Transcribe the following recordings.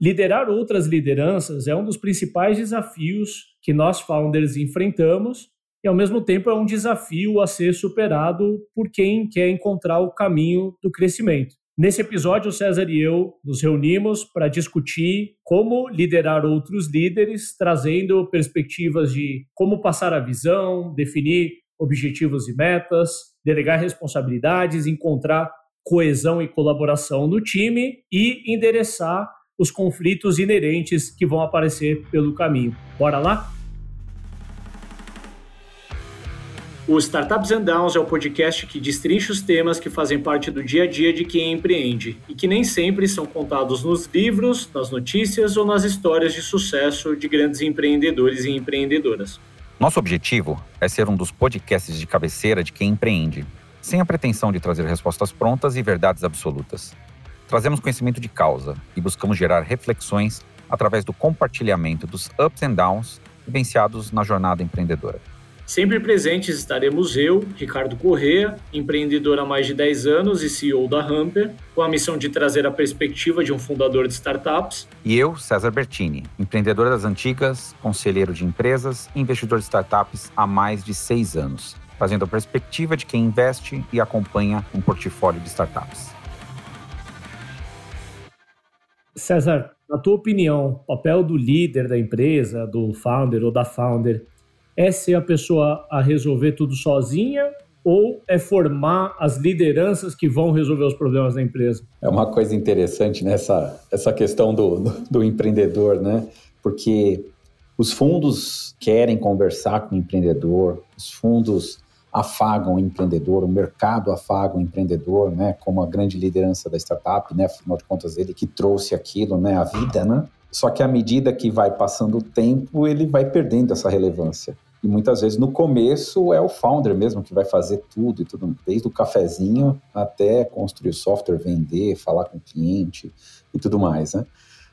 Liderar outras lideranças é um dos principais desafios que nós founders enfrentamos e, ao mesmo tempo, é um desafio a ser superado por quem quer encontrar o caminho do crescimento. Nesse episódio, o César e eu nos reunimos para discutir como liderar outros líderes, trazendo perspectivas de como passar a visão, definir objetivos e metas, delegar responsabilidades, encontrar coesão e colaboração no time e endereçar os conflitos inerentes que vão aparecer pelo caminho. Bora lá? O Startups and Downs é o podcast que destrincha os temas que fazem parte do dia a dia de quem empreende e que nem sempre são contados nos livros, nas notícias ou nas histórias de sucesso de grandes empreendedores e empreendedoras. Nosso objetivo é ser um dos podcasts de cabeceira de quem empreende, sem a pretensão de trazer respostas prontas e verdades absolutas. Trazemos conhecimento de causa e buscamos gerar reflexões através do compartilhamento dos ups and downs vivenciados na jornada empreendedora. Sempre presentes estaremos eu, Ricardo Correa, empreendedor há mais de 10 anos e CEO da Hamper, com a missão de trazer a perspectiva de um fundador de startups. E eu, César Bertini, empreendedor das antigas, conselheiro de empresas e investidor de startups há mais de seis anos, trazendo a perspectiva de quem investe e acompanha um portfólio de startups. César, na tua opinião, o papel do líder da empresa, do founder ou da founder, é ser a pessoa a resolver tudo sozinha ou é formar as lideranças que vão resolver os problemas da empresa? É uma coisa interessante nessa né? essa questão do, do, do empreendedor, né? Porque os fundos querem conversar com o empreendedor, os fundos afagam o empreendedor, o mercado afaga o empreendedor, né, como a grande liderança da startup, né, afinal de contas ele que trouxe aquilo, né, a vida, né? Só que à medida que vai passando o tempo, ele vai perdendo essa relevância. E muitas vezes no começo é o founder mesmo que vai fazer tudo e tudo, desde o cafezinho até construir o software, vender, falar com o cliente e tudo mais, né?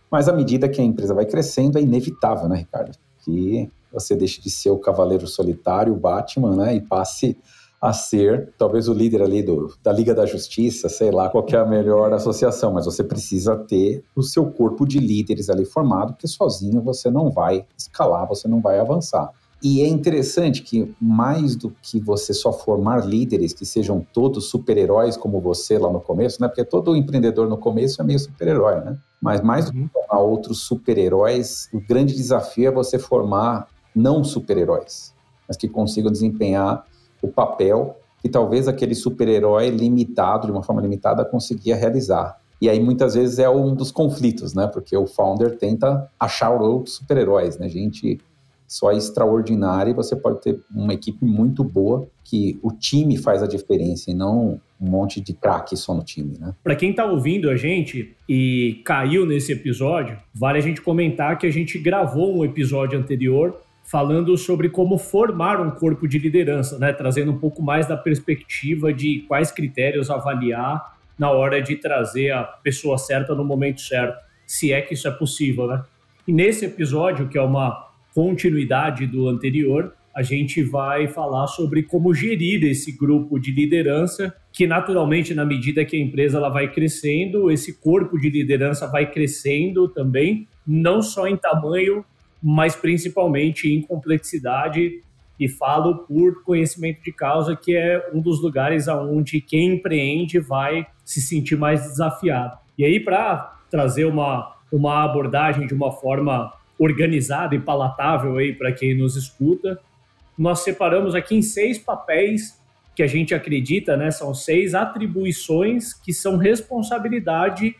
Mas à medida que a empresa vai crescendo, é inevitável, né, Ricardo? Que você deixe de ser o cavaleiro solitário, o Batman, né, e passe a ser talvez o líder ali do, da Liga da Justiça, sei lá qual é a melhor associação, mas você precisa ter o seu corpo de líderes ali formado, porque sozinho você não vai escalar, você não vai avançar. E é interessante que, mais do que você só formar líderes que sejam todos super-heróis como você lá no começo, né? Porque todo empreendedor no começo é meio super-herói, né? Mas mais do que uhum. formar outros super-heróis, o grande desafio é você formar não super-heróis, mas que consigam desempenhar o papel que talvez aquele super-herói limitado, de uma forma limitada, conseguia realizar. E aí muitas vezes é um dos conflitos, né? Porque o founder tenta achar outros super-heróis, né? Gente só é extraordinária e você pode ter uma equipe muito boa que o time faz a diferença e não um monte de craque só no time, né? Para quem está ouvindo a gente e caiu nesse episódio, vale a gente comentar que a gente gravou um episódio anterior falando sobre como formar um corpo de liderança, né? trazendo um pouco mais da perspectiva de quais critérios avaliar na hora de trazer a pessoa certa no momento certo, se é que isso é possível. Né? E nesse episódio, que é uma continuidade do anterior, a gente vai falar sobre como gerir esse grupo de liderança, que naturalmente, na medida que a empresa ela vai crescendo, esse corpo de liderança vai crescendo também, não só em tamanho, mas principalmente em complexidade e falo por conhecimento de causa, que é um dos lugares aonde quem empreende vai se sentir mais desafiado. E aí, para trazer uma, uma abordagem de uma forma organizada e palatável aí para quem nos escuta, nós separamos aqui em seis papéis que a gente acredita, né? São seis atribuições que são responsabilidade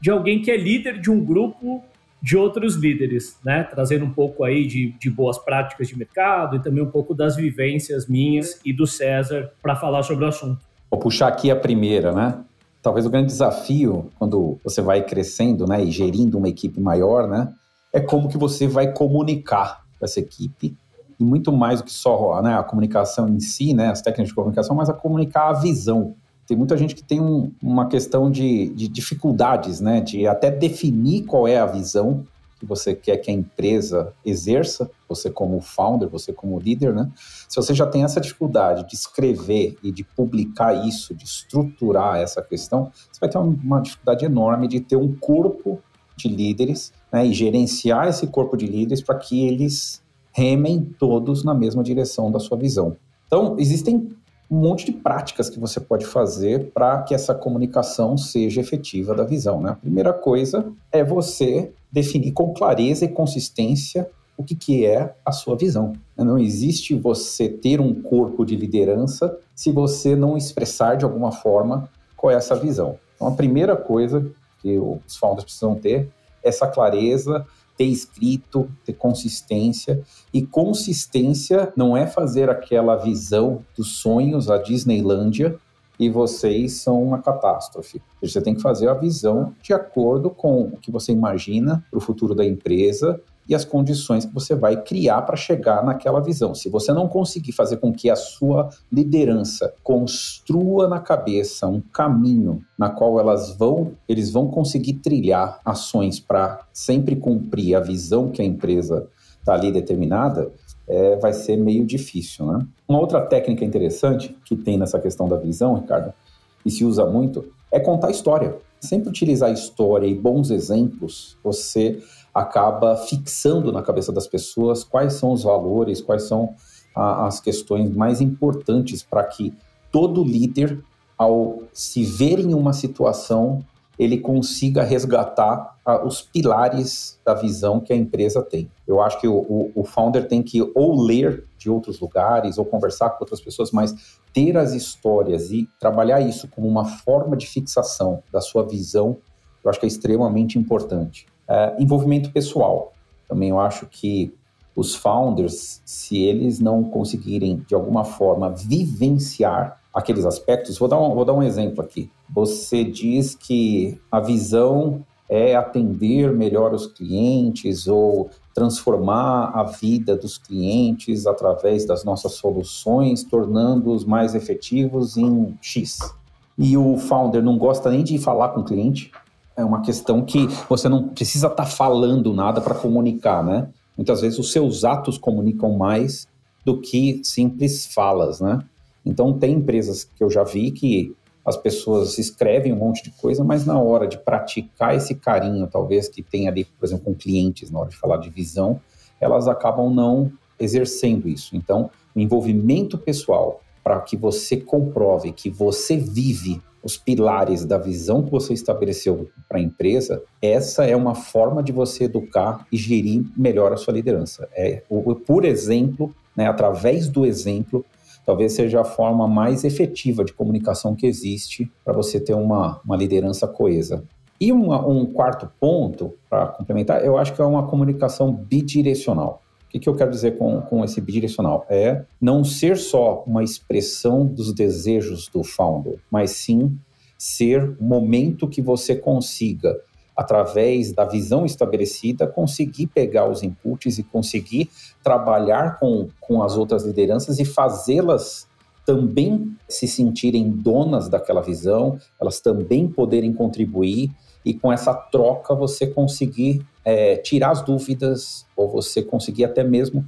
de alguém que é líder de um grupo de outros líderes, né? Trazendo um pouco aí de, de boas práticas de mercado e também um pouco das vivências minhas e do César para falar sobre o assunto. Vou puxar aqui a primeira, né? Talvez o grande desafio quando você vai crescendo, né, e gerindo uma equipe maior, né, é como que você vai comunicar com essa equipe e muito mais do que só né, a comunicação em si, né, as técnicas de comunicação, mas a comunicar a visão tem muita gente que tem um, uma questão de, de, dificuldades, né? De até definir qual é a visão que você quer que a empresa exerça, você como founder, você como líder, né? Se você já tem essa dificuldade de escrever e de publicar isso, de estruturar essa questão, você vai ter uma dificuldade enorme de ter um corpo de líderes né, e gerenciar esse corpo de líderes para que eles remem todos na mesma direção da sua visão. Então, existem um monte de práticas que você pode fazer para que essa comunicação seja efetiva da visão. Né? A primeira coisa é você definir com clareza e consistência o que, que é a sua visão. Não existe você ter um corpo de liderança se você não expressar de alguma forma qual é essa visão. Então, a primeira coisa que os founders precisam ter é essa clareza, ter escrito, ter consistência. E consistência não é fazer aquela visão dos sonhos, a Disneylândia, e vocês são uma catástrofe. Você tem que fazer a visão de acordo com o que você imagina para o futuro da empresa e as condições que você vai criar para chegar naquela visão. Se você não conseguir fazer com que a sua liderança construa na cabeça um caminho na qual elas vão, eles vão conseguir trilhar ações para sempre cumprir a visão que a empresa está ali determinada, é, vai ser meio difícil, né? Uma outra técnica interessante que tem nessa questão da visão, Ricardo, e se usa muito, é contar história. Sempre utilizar história e bons exemplos, você acaba fixando na cabeça das pessoas quais são os valores, quais são a, as questões mais importantes para que todo líder, ao se ver em uma situação, ele consiga resgatar ah, os pilares da visão que a empresa tem. Eu acho que o, o, o, founder tem que ou ler de outros lugares ou conversar com outras pessoas, mas ter as histórias e trabalhar isso como uma forma de fixação da sua visão, eu acho que é extremamente importante. Uh, envolvimento pessoal. Também eu acho que os founders, se eles não conseguirem, de alguma forma, vivenciar aqueles aspectos, vou dar um, vou dar um exemplo aqui. Você diz que a visão é atender melhor os clientes ou transformar a vida dos clientes através das nossas soluções, tornando-os mais efetivos em X. E o founder não gosta nem de falar com o cliente, é uma questão que você não precisa estar tá falando nada para comunicar, né? Muitas vezes os seus atos comunicam mais do que simples falas, né? Então tem empresas que eu já vi que as pessoas escrevem um monte de coisa, mas na hora de praticar esse carinho, talvez que tem ali, por exemplo, com clientes, na hora de falar de visão, elas acabam não exercendo isso. Então, o envolvimento pessoal para que você comprove que você vive os pilares da visão que você estabeleceu para a empresa, essa é uma forma de você educar e gerir melhor a sua liderança. É, por exemplo, né, através do exemplo, talvez seja a forma mais efetiva de comunicação que existe para você ter uma, uma liderança coesa. E uma, um quarto ponto, para complementar, eu acho que é uma comunicação bidirecional. Que, que eu quero dizer com, com esse bidirecional? É não ser só uma expressão dos desejos do founder, mas sim ser o momento que você consiga, através da visão estabelecida, conseguir pegar os inputs e conseguir trabalhar com, com as outras lideranças e fazê-las também se sentirem donas daquela visão, elas também poderem contribuir e com essa troca você conseguir é, tirar as dúvidas ou você conseguir até mesmo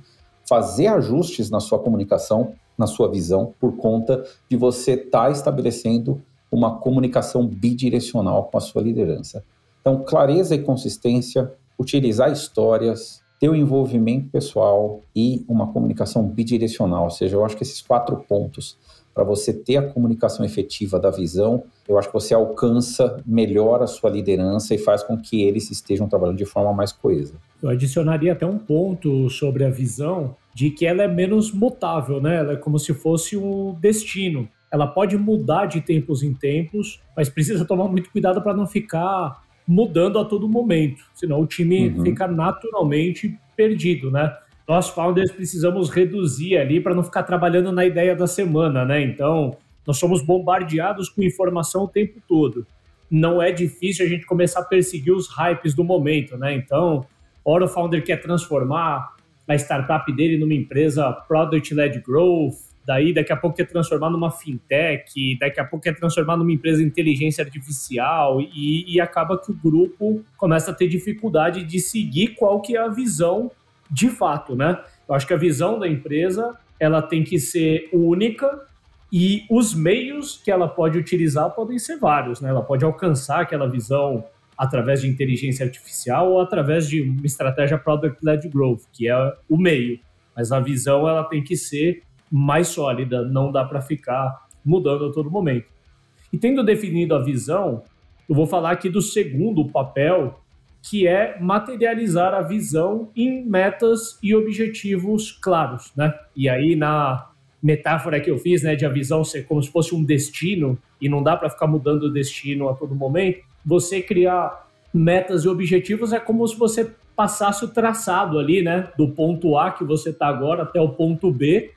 fazer ajustes na sua comunicação, na sua visão, por conta de você estar tá estabelecendo uma comunicação bidirecional com a sua liderança. Então, clareza e consistência, utilizar histórias, ter o envolvimento pessoal e uma comunicação bidirecional. Ou seja, eu acho que esses quatro pontos para você ter a comunicação efetiva da visão, eu acho que você alcança melhor a sua liderança e faz com que eles estejam trabalhando de forma mais coesa. Eu adicionaria até um ponto sobre a visão de que ela é menos mutável, né? Ela é como se fosse um destino. Ela pode mudar de tempos em tempos, mas precisa tomar muito cuidado para não ficar mudando a todo momento, senão o time uhum. fica naturalmente perdido, né? Nós founders precisamos reduzir ali para não ficar trabalhando na ideia da semana, né? Então, nós somos bombardeados com informação o tempo todo. Não é difícil a gente começar a perseguir os hypes do momento, né? Então, ora o founder quer transformar a startup dele numa empresa product-led growth, daí daqui a pouco quer transformar numa fintech, daqui a pouco quer transformar numa empresa de inteligência artificial e, e acaba que o grupo começa a ter dificuldade de seguir qual que é a visão de fato, né? Eu acho que a visão da empresa ela tem que ser única e os meios que ela pode utilizar podem ser vários, né? Ela pode alcançar aquela visão através de inteligência artificial ou através de uma estratégia product-led growth, que é o meio. Mas a visão ela tem que ser mais sólida, não dá para ficar mudando a todo momento. E tendo definido a visão, eu vou falar aqui do segundo papel, que é materializar a visão em metas e objetivos claros, né? E aí na metáfora que eu fiz, né, de a visão ser como se fosse um destino e não dá para ficar mudando o destino a todo momento, você criar metas e objetivos é como se você passasse o traçado ali, né, do ponto A que você está agora até o ponto B.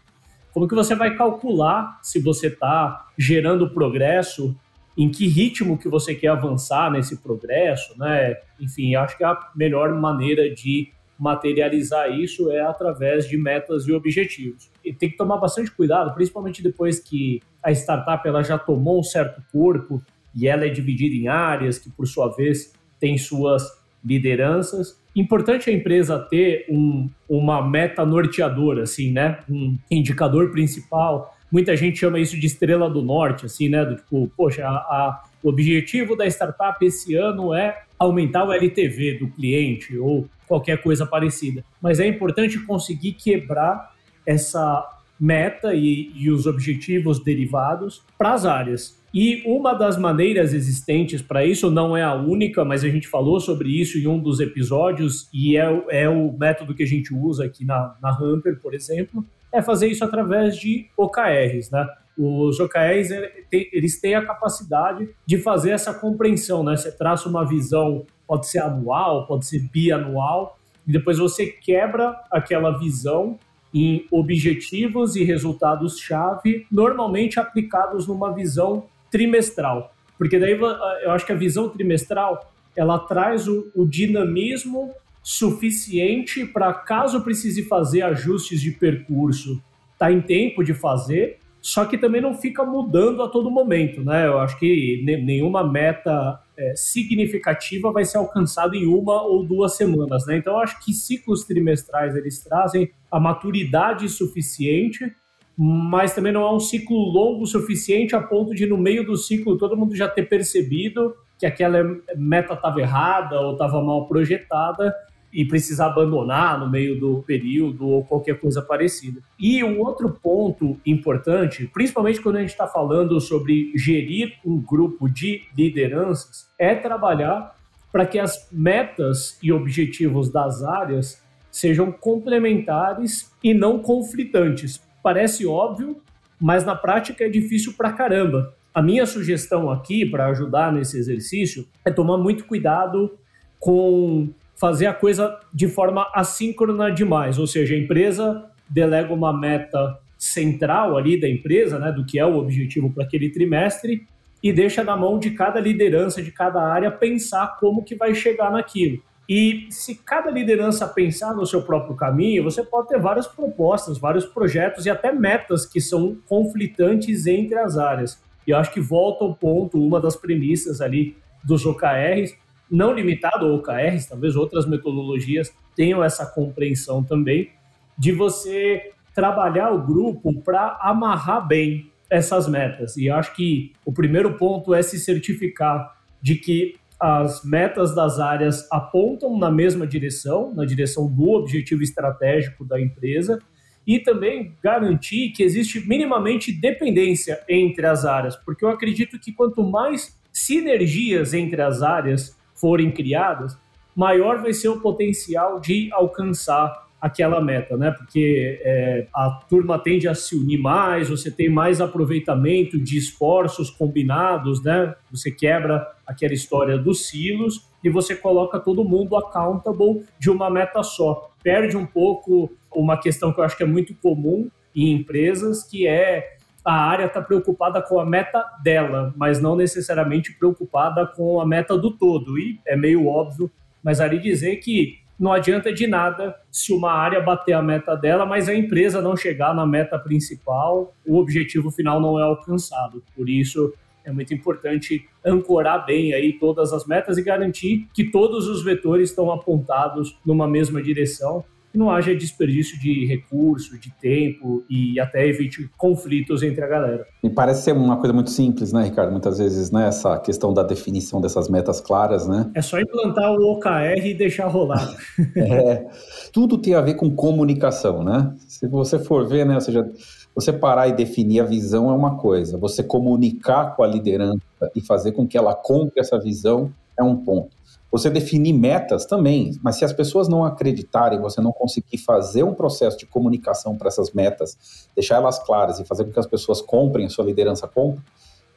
Como que você vai calcular se você está gerando progresso, em que ritmo que você quer avançar nesse progresso, né? Enfim, acho que a melhor maneira de materializar isso é através de metas e objetivos. E tem que tomar bastante cuidado, principalmente depois que a startup ela já tomou um certo corpo e ela é dividida em áreas que, por sua vez, tem suas lideranças. Importante a empresa ter um, uma meta norteadora, assim, né? Um indicador principal. Muita gente chama isso de estrela do norte, assim, né? Do tipo, poxa, a, a, o objetivo da startup esse ano é aumentar o LTV do cliente ou qualquer coisa parecida. Mas é importante conseguir quebrar essa meta e, e os objetivos derivados para as áreas. E uma das maneiras existentes para isso, não é a única, mas a gente falou sobre isso em um dos episódios, e é, é o método que a gente usa aqui na, na Hamper, por exemplo, é fazer isso através de OKRs, né? Os OKRs, eles têm a capacidade de fazer essa compreensão, né? Você traça uma visão, pode ser anual, pode ser bianual, e depois você quebra aquela visão em objetivos e resultados-chave, normalmente aplicados numa visão trimestral. Porque daí eu acho que a visão trimestral ela traz o, o dinamismo suficiente para, caso precise fazer ajustes de percurso, tá em tempo de fazer, só que também não fica mudando a todo momento, né? Eu acho que nenhuma meta é, significativa vai ser alcançada em uma ou duas semanas, né? Então, acho que ciclos trimestrais eles trazem a maturidade suficiente mas também não é um ciclo longo suficiente a ponto de, no meio do ciclo, todo mundo já ter percebido que aquela meta estava errada ou estava mal projetada e precisar abandonar no meio do período ou qualquer coisa parecida. E um outro ponto importante, principalmente quando a gente está falando sobre gerir um grupo de lideranças, é trabalhar para que as metas e objetivos das áreas sejam complementares e não conflitantes parece óbvio, mas na prática é difícil pra caramba. A minha sugestão aqui para ajudar nesse exercício é tomar muito cuidado com fazer a coisa de forma assíncrona demais, ou seja, a empresa delega uma meta central ali da empresa, né, do que é o objetivo para aquele trimestre e deixa na mão de cada liderança de cada área pensar como que vai chegar naquilo. E se cada liderança pensar no seu próprio caminho, você pode ter várias propostas, vários projetos e até metas que são conflitantes entre as áreas. E eu acho que volta ao ponto, uma das premissas ali dos OKRs, não limitado a OKRs, talvez outras metodologias tenham essa compreensão também, de você trabalhar o grupo para amarrar bem essas metas. E acho que o primeiro ponto é se certificar de que as metas das áreas apontam na mesma direção, na direção do objetivo estratégico da empresa, e também garantir que existe minimamente dependência entre as áreas, porque eu acredito que quanto mais sinergias entre as áreas forem criadas, maior vai ser o potencial de alcançar aquela meta, né? Porque é, a turma tende a se unir mais, você tem mais aproveitamento de esforços combinados, né? Você quebra aquela história dos silos e você coloca todo mundo accountable de uma meta só. Perde um pouco uma questão que eu acho que é muito comum em empresas, que é a área está preocupada com a meta dela, mas não necessariamente preocupada com a meta do todo. E é meio óbvio, mas ali dizer que não adianta de nada se uma área bater a meta dela, mas a empresa não chegar na meta principal, o objetivo final não é alcançado. Por isso, é muito importante ancorar bem aí todas as metas e garantir que todos os vetores estão apontados numa mesma direção, que não haja desperdício de recurso, de tempo e até evite conflitos entre a galera. Me parece ser uma coisa muito simples, né, Ricardo? Muitas vezes, né, essa questão da definição dessas metas claras, né? É só implantar o OKR e deixar rolar. é, tudo tem a ver com comunicação, né? Se você for ver, né, ou seja, você parar e definir a visão é uma coisa, você comunicar com a liderança e fazer com que ela compre essa visão é um ponto. Você definir metas também, mas se as pessoas não acreditarem, você não conseguir fazer um processo de comunicação para essas metas, deixar elas claras e fazer com que as pessoas comprem, a sua liderança compre,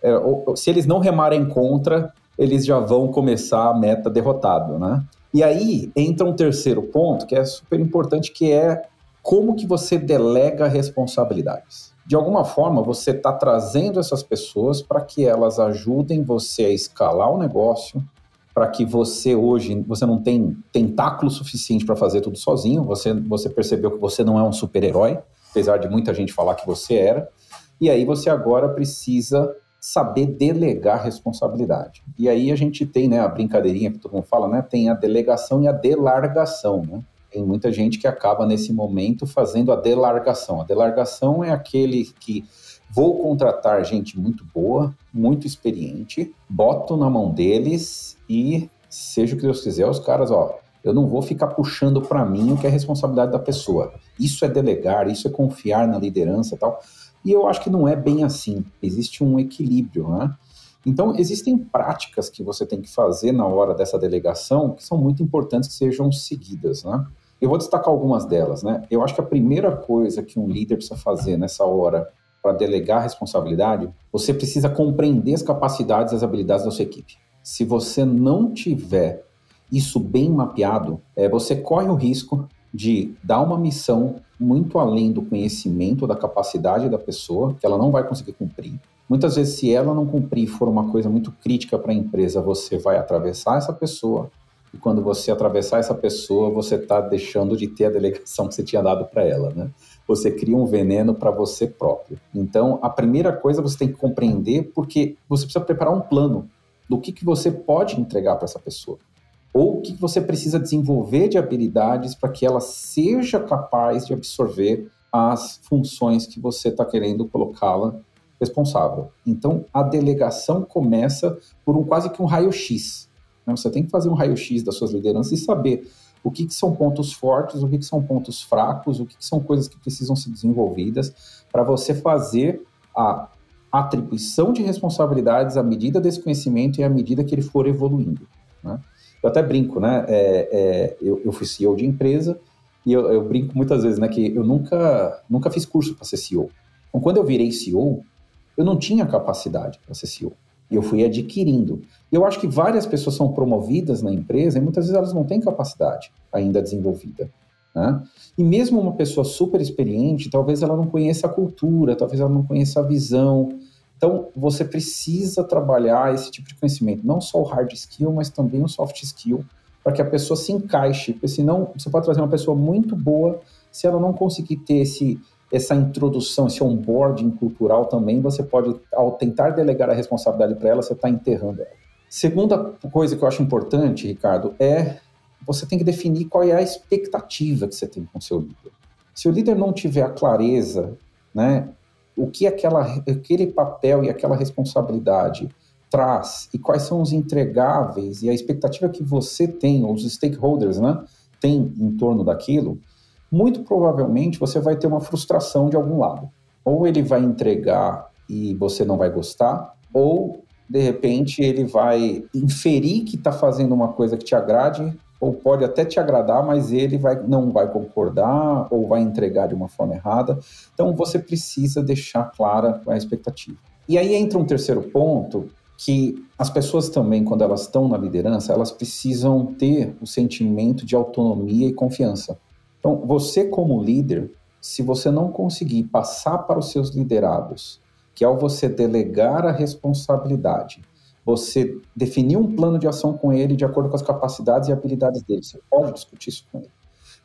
é, ou, se eles não remarem contra, eles já vão começar a meta derrotado, né? E aí entra um terceiro ponto que é super importante, que é como que você delega responsabilidades. De alguma forma, você está trazendo essas pessoas para que elas ajudem você a escalar o negócio, para que você hoje você não tem tentáculo suficiente para fazer tudo sozinho. Você você percebeu que você não é um super-herói, apesar de muita gente falar que você era. E aí você agora precisa saber delegar responsabilidade. E aí a gente tem, né, a brincadeirinha que todo mundo fala, né, tem a delegação e a delargação, né? Tem muita gente que acaba nesse momento fazendo a delargação. A delargação é aquele que vou contratar gente muito boa, muito experiente, boto na mão deles e seja o que Deus quiser, os caras, ó, eu não vou ficar puxando para mim o que é responsabilidade da pessoa. Isso é delegar, isso é confiar na liderança tal. E eu acho que não é bem assim. Existe um equilíbrio, né? Então, existem práticas que você tem que fazer na hora dessa delegação que são muito importantes que sejam seguidas, né? Eu vou destacar algumas delas, né? Eu acho que a primeira coisa que um líder precisa fazer nessa hora para delegar responsabilidade, você precisa compreender as capacidades e as habilidades da sua equipe. Se você não tiver isso bem mapeado, é, você corre o risco de dar uma missão muito além do conhecimento, da capacidade da pessoa, que ela não vai conseguir cumprir. Muitas vezes, se ela não cumprir for uma coisa muito crítica para a empresa, você vai atravessar essa pessoa, e quando você atravessar essa pessoa, você está deixando de ter a delegação que você tinha dado para ela, né? Você cria um veneno para você próprio. Então, a primeira coisa você tem que compreender, porque você precisa preparar um plano do que, que você pode entregar para essa pessoa. Ou o que, que você precisa desenvolver de habilidades para que ela seja capaz de absorver as funções que você está querendo colocá-la responsável. Então, a delegação começa por um quase que um raio-x né? Você tem que fazer um raio-x das suas lideranças e saber o que, que são pontos fortes, o que, que são pontos fracos, o que, que são coisas que precisam ser desenvolvidas para você fazer a atribuição de responsabilidades à medida desse conhecimento e à medida que ele for evoluindo. Né? Eu até brinco, né? É, é, eu, eu, fui CEO de empresa e eu, eu, brinco muitas vezes, né? Que eu nunca, nunca fiz curso para ser CEO. Então, quando eu virei CEO, eu não tinha capacidade para ser CEO. Eu fui adquirindo. Eu acho que várias pessoas são promovidas na empresa e muitas vezes elas não têm capacidade ainda desenvolvida. Né? E mesmo uma pessoa super experiente, talvez ela não conheça a cultura, talvez ela não conheça a visão. Então, você precisa trabalhar esse tipo de conhecimento, não só o hard skill, mas também o soft skill, para que a pessoa se encaixe, porque senão você pode trazer uma pessoa muito boa, se ela não conseguir ter esse, essa introdução, esse onboarding cultural também, você pode, ao tentar delegar a responsabilidade para ela, você está enterrando ela. Segunda coisa que eu acho importante, Ricardo, é você tem que definir qual é a expectativa que você tem com o seu líder. Se o líder não tiver a clareza, né, o que aquela, aquele papel e aquela responsabilidade traz e quais são os entregáveis e a expectativa que você tem, ou os stakeholders, né, tem em torno daquilo, muito provavelmente você vai ter uma frustração de algum lado. Ou ele vai entregar e você não vai gostar, ou de repente ele vai inferir que está fazendo uma coisa que te agrade, ou pode até te agradar, mas ele vai, não vai concordar ou vai entregar de uma forma errada. Então você precisa deixar clara a expectativa. E aí entra um terceiro ponto que as pessoas também, quando elas estão na liderança, elas precisam ter o sentimento de autonomia e confiança. Então, você como líder, se você não conseguir passar para os seus liderados que ao você delegar a responsabilidade, você definir um plano de ação com ele de acordo com as capacidades e habilidades dele. Você pode discutir isso com ele.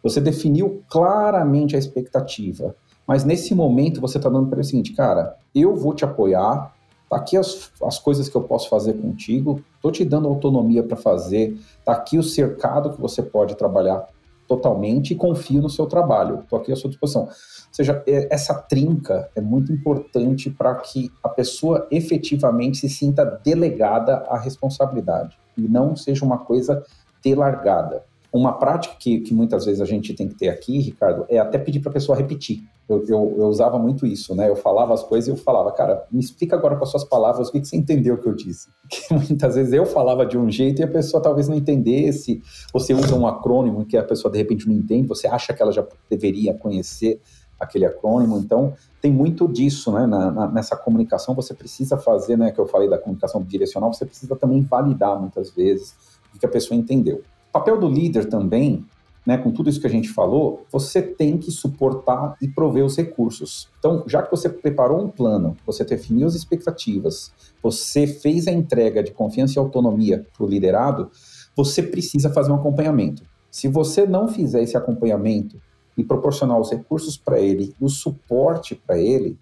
Você definiu claramente a expectativa, mas nesse momento você está dando para ele o seguinte, cara, eu vou te apoiar, tá aqui as, as coisas que eu posso fazer contigo, estou te dando autonomia para fazer, tá aqui o cercado que você pode trabalhar totalmente e confio no seu trabalho. Estou aqui à sua disposição. Ou seja, é, essa trinca é muito importante para que a pessoa efetivamente se sinta delegada à responsabilidade e não seja uma coisa delargada. Uma prática que, que muitas vezes a gente tem que ter aqui, Ricardo, é até pedir para a pessoa repetir. Eu, eu, eu, usava muito isso, né? Eu falava as coisas e eu falava, cara, me explica agora com as suas palavras o que, que você entendeu que eu disse. Porque muitas vezes eu falava de um jeito e a pessoa talvez não entendesse. Você usa um acrônimo que a pessoa de repente não entende, você acha que ela já deveria conhecer aquele acrônimo. Então, tem muito disso, né? Na, na, nessa comunicação, você precisa fazer, né? Que eu falei da comunicação direcional, você precisa também validar muitas vezes o que a pessoa entendeu papel do líder também, né, com tudo isso que a gente falou, você tem que suportar e prover os recursos. Então, já que você preparou um plano, você definiu as expectativas, você fez a entrega de confiança e autonomia para o liderado, você precisa fazer um acompanhamento. Se você não fizer esse acompanhamento e proporcionar os recursos para ele, o suporte para ele,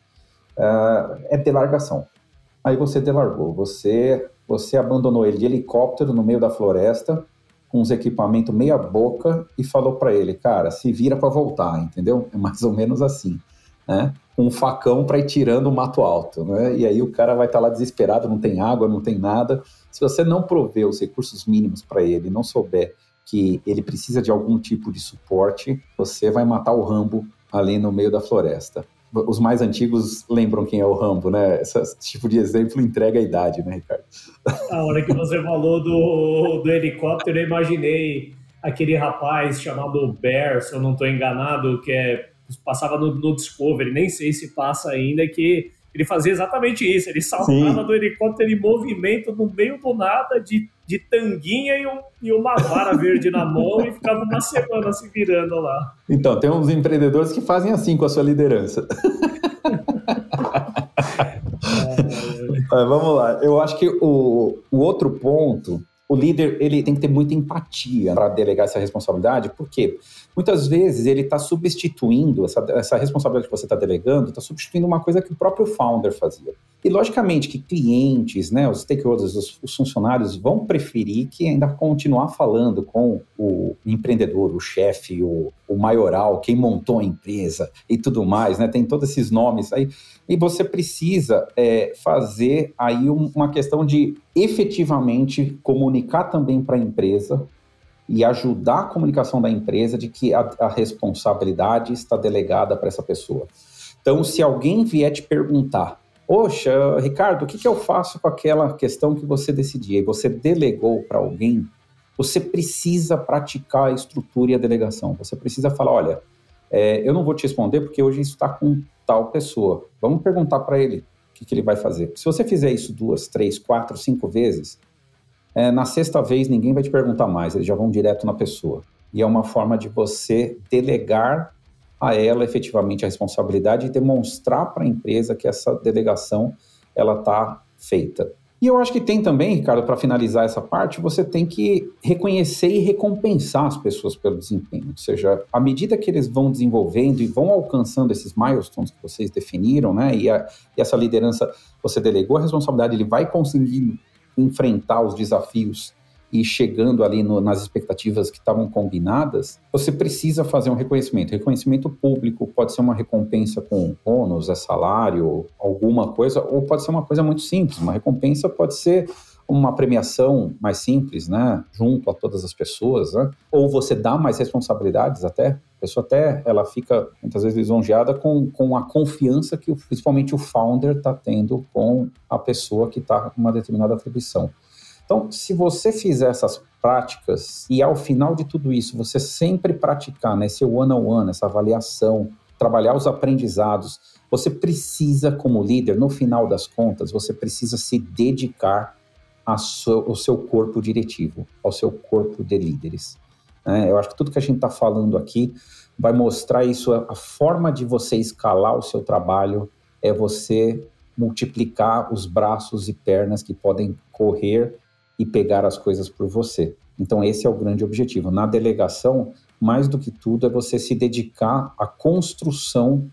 uh, é delargação. Aí você delargou, você, você abandonou ele de helicóptero no meio da floresta, os equipamentos meia boca e falou para ele, cara, se vira para voltar, entendeu? É mais ou menos assim, né? Um facão para ir tirando o mato alto, né? E aí o cara vai estar tá lá desesperado, não tem água, não tem nada. Se você não prover os recursos mínimos para ele, não souber que ele precisa de algum tipo de suporte, você vai matar o Rambo ali no meio da floresta os mais antigos lembram quem é o Rambo, né? Esse, tipo de exemplo entrega a idade, né, Ricardo? A hora que você falou do, do helicóptero, eu imaginei aquele rapaz chamado Bear, se eu não estou enganado, que é, passava no, no, Discovery, nem sei se passa ainda, que ele fazia exatamente isso, ele saltava Sim. do helicóptero em movimento no meio do nada, de, de tanguinha e, um, e uma vara verde na mão e ficava uma semana se virando lá. Então, tem uns empreendedores que fazem assim com a sua liderança. é, vamos lá, eu acho que o, o outro ponto o líder ele tem que ter muita empatia para delegar essa responsabilidade, porque muitas vezes ele está substituindo essa, essa responsabilidade que você está delegando, está substituindo uma coisa que o próprio founder fazia. E logicamente que clientes, né, os stakeholders, os, os funcionários vão preferir que ainda continuar falando com o empreendedor, o chefe, o, o maioral, quem montou a empresa e tudo mais, né? Tem todos esses nomes aí. E você precisa é, fazer aí uma questão de efetivamente comunicar também para a empresa e ajudar a comunicação da empresa de que a, a responsabilidade está delegada para essa pessoa. Então, se alguém vier te perguntar Poxa, Ricardo, o que, que eu faço com aquela questão que você decidia e você delegou para alguém? Você precisa praticar a estrutura e a delegação. Você precisa falar: olha, é, eu não vou te responder porque hoje isso está com tal pessoa. Vamos perguntar para ele o que, que, ele vai fazer. Se você fizer isso duas, três, quatro, cinco vezes, é, na sexta vez ninguém vai te perguntar mais, eles já vão direto na pessoa. E é uma forma de você delegar a ela efetivamente a responsabilidade e demonstrar para a empresa que essa delegação ela está feita. E eu acho que tem também, Ricardo, para finalizar essa parte, você tem que reconhecer e recompensar as pessoas pelo desempenho. Ou seja, à medida que eles vão desenvolvendo e vão alcançando esses milestones que vocês definiram, né, e, a, e essa liderança, você delegou a responsabilidade, ele vai conseguindo enfrentar os desafios e chegando ali no, nas expectativas que estavam combinadas, você precisa fazer um reconhecimento. Reconhecimento público pode ser uma recompensa com bônus, é salário, alguma coisa, ou pode ser uma coisa muito simples. Uma recompensa pode ser uma premiação mais simples, né, junto a todas as pessoas, né? ou você dá mais responsabilidades até, pessoa até, ela fica muitas vezes lisonjeada com, com a confiança que principalmente o founder está tendo com a pessoa que está com uma determinada atribuição. Então, se você fizer essas práticas e ao final de tudo isso você sempre praticar né, one-on-one, -on -one, essa avaliação, trabalhar os aprendizados, você precisa, como líder, no final das contas, você precisa se dedicar ao seu corpo diretivo, ao seu corpo de líderes. É, eu acho que tudo que a gente está falando aqui vai mostrar isso. A forma de você escalar o seu trabalho é você multiplicar os braços e pernas que podem correr e pegar as coisas por você. Então, esse é o grande objetivo. Na delegação, mais do que tudo, é você se dedicar à construção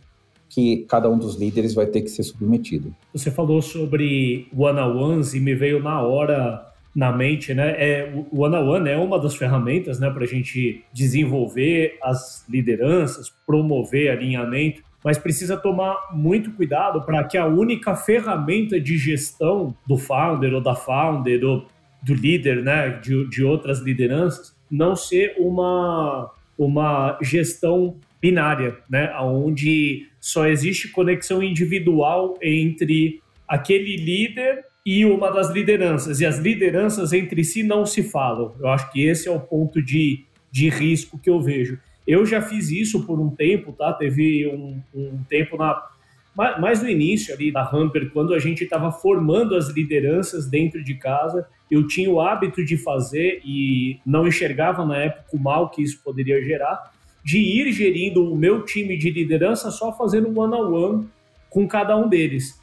que cada um dos líderes vai ter que ser submetido. Você falou sobre one-on-ones e me veio na hora na mente, né? É, o One on One é uma das ferramentas, né, para a gente desenvolver as lideranças, promover alinhamento, mas precisa tomar muito cuidado para que a única ferramenta de gestão do founder ou da founder ou do líder, né, de, de outras lideranças, não ser uma, uma gestão binária, né, onde só existe conexão individual entre aquele líder e uma das lideranças. E as lideranças entre si não se falam. Eu acho que esse é o ponto de, de risco que eu vejo. Eu já fiz isso por um tempo, tá? Teve um, um tempo na mais no início ali da Hamper, quando a gente estava formando as lideranças dentro de casa, eu tinha o hábito de fazer e não enxergava na época o mal que isso poderia gerar, de ir gerindo o meu time de liderança só fazendo one on one com cada um deles.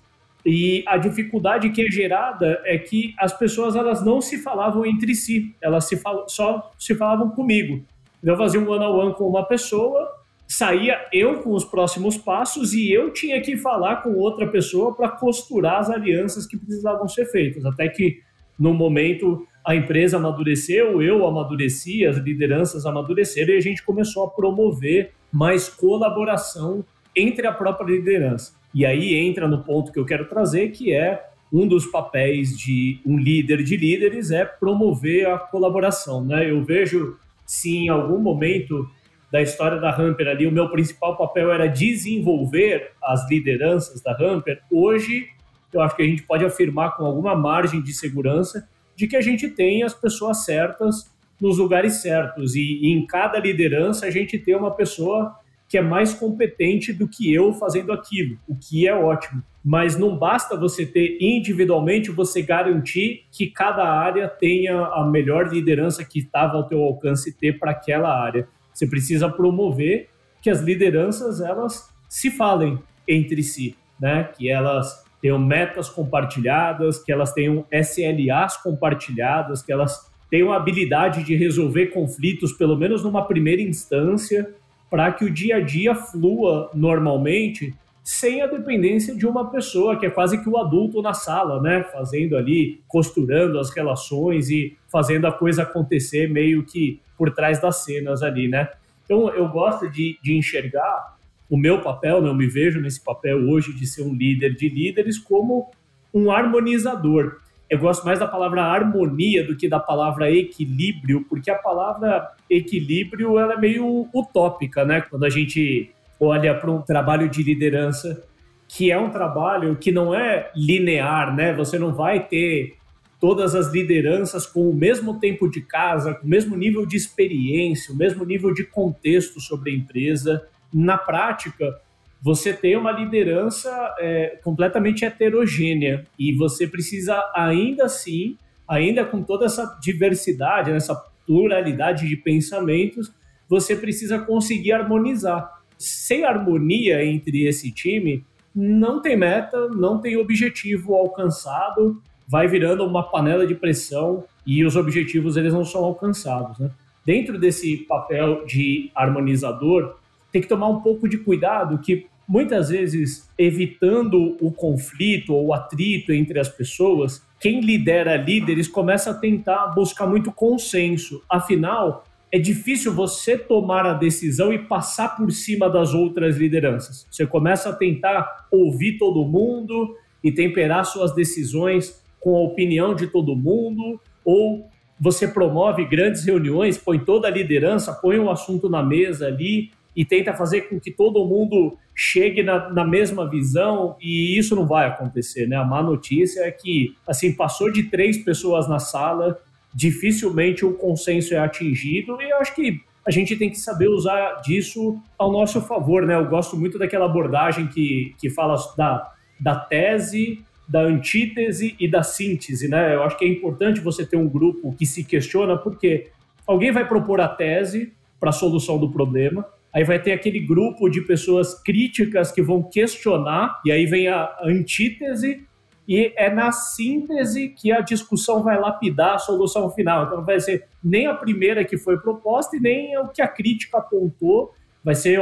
E a dificuldade que é gerada é que as pessoas elas não se falavam entre si, elas se fal só se falavam comigo. Eu fazia um one on one com uma pessoa, saía eu com os próximos passos e eu tinha que falar com outra pessoa para costurar as alianças que precisavam ser feitas. Até que no momento a empresa amadureceu, eu amadureci, as lideranças amadureceram e a gente começou a promover mais colaboração entre a própria liderança. E aí entra no ponto que eu quero trazer, que é um dos papéis de um líder de líderes é promover a colaboração. Né? Eu vejo se em algum momento da história da Hamper ali o meu principal papel era desenvolver as lideranças da Hamper, hoje eu acho que a gente pode afirmar com alguma margem de segurança de que a gente tem as pessoas certas nos lugares certos e, e em cada liderança a gente tem uma pessoa que é mais competente do que eu fazendo aquilo, o que é ótimo. Mas não basta você ter individualmente, você garantir que cada área tenha a melhor liderança que estava ao teu alcance ter para aquela área. Você precisa promover que as lideranças elas se falem entre si, né? Que elas tenham metas compartilhadas, que elas tenham SLAs compartilhadas, que elas tenham a habilidade de resolver conflitos, pelo menos numa primeira instância, para que o dia a dia flua normalmente sem a dependência de uma pessoa que é quase que o adulto na sala, né? Fazendo ali, costurando as relações e fazendo a coisa acontecer meio que por trás das cenas ali, né? Então eu gosto de, de enxergar o meu papel, né? eu me vejo nesse papel hoje de ser um líder de líderes como um harmonizador eu gosto mais da palavra harmonia do que da palavra equilíbrio, porque a palavra equilíbrio ela é meio utópica, né? Quando a gente olha para um trabalho de liderança, que é um trabalho que não é linear, né? Você não vai ter todas as lideranças com o mesmo tempo de casa, com o mesmo nível de experiência, o mesmo nível de contexto sobre a empresa. Na prática, você tem uma liderança é, completamente heterogênea e você precisa ainda assim, ainda com toda essa diversidade, essa pluralidade de pensamentos, você precisa conseguir harmonizar. Sem harmonia entre esse time, não tem meta, não tem objetivo alcançado, vai virando uma panela de pressão e os objetivos eles não são alcançados. Né? Dentro desse papel de harmonizador, tem que tomar um pouco de cuidado que muitas vezes evitando o conflito ou o atrito entre as pessoas, quem lidera líderes começa a tentar buscar muito consenso. Afinal, é difícil você tomar a decisão e passar por cima das outras lideranças. Você começa a tentar ouvir todo mundo e temperar suas decisões com a opinião de todo mundo, ou você promove grandes reuniões, põe toda a liderança, põe um assunto na mesa ali e tenta fazer com que todo mundo chegue na, na, mesma visão e isso não vai acontecer, né? A má notícia é que, assim, passou de três pessoas na sala, dificilmente o consenso é atingido e eu acho que a gente tem que saber usar disso ao nosso favor, né? Eu gosto muito daquela abordagem que, que fala da, da tese, da antítese e da síntese, né? Eu acho que é importante você ter um grupo que se questiona porque alguém vai propor a tese para a solução do problema, Aí vai ter aquele grupo de pessoas críticas que vão questionar, e aí vem a antítese, e é na síntese que a discussão vai lapidar a solução final. Então, não vai ser nem a primeira que foi proposta e nem o que a crítica apontou, vai ser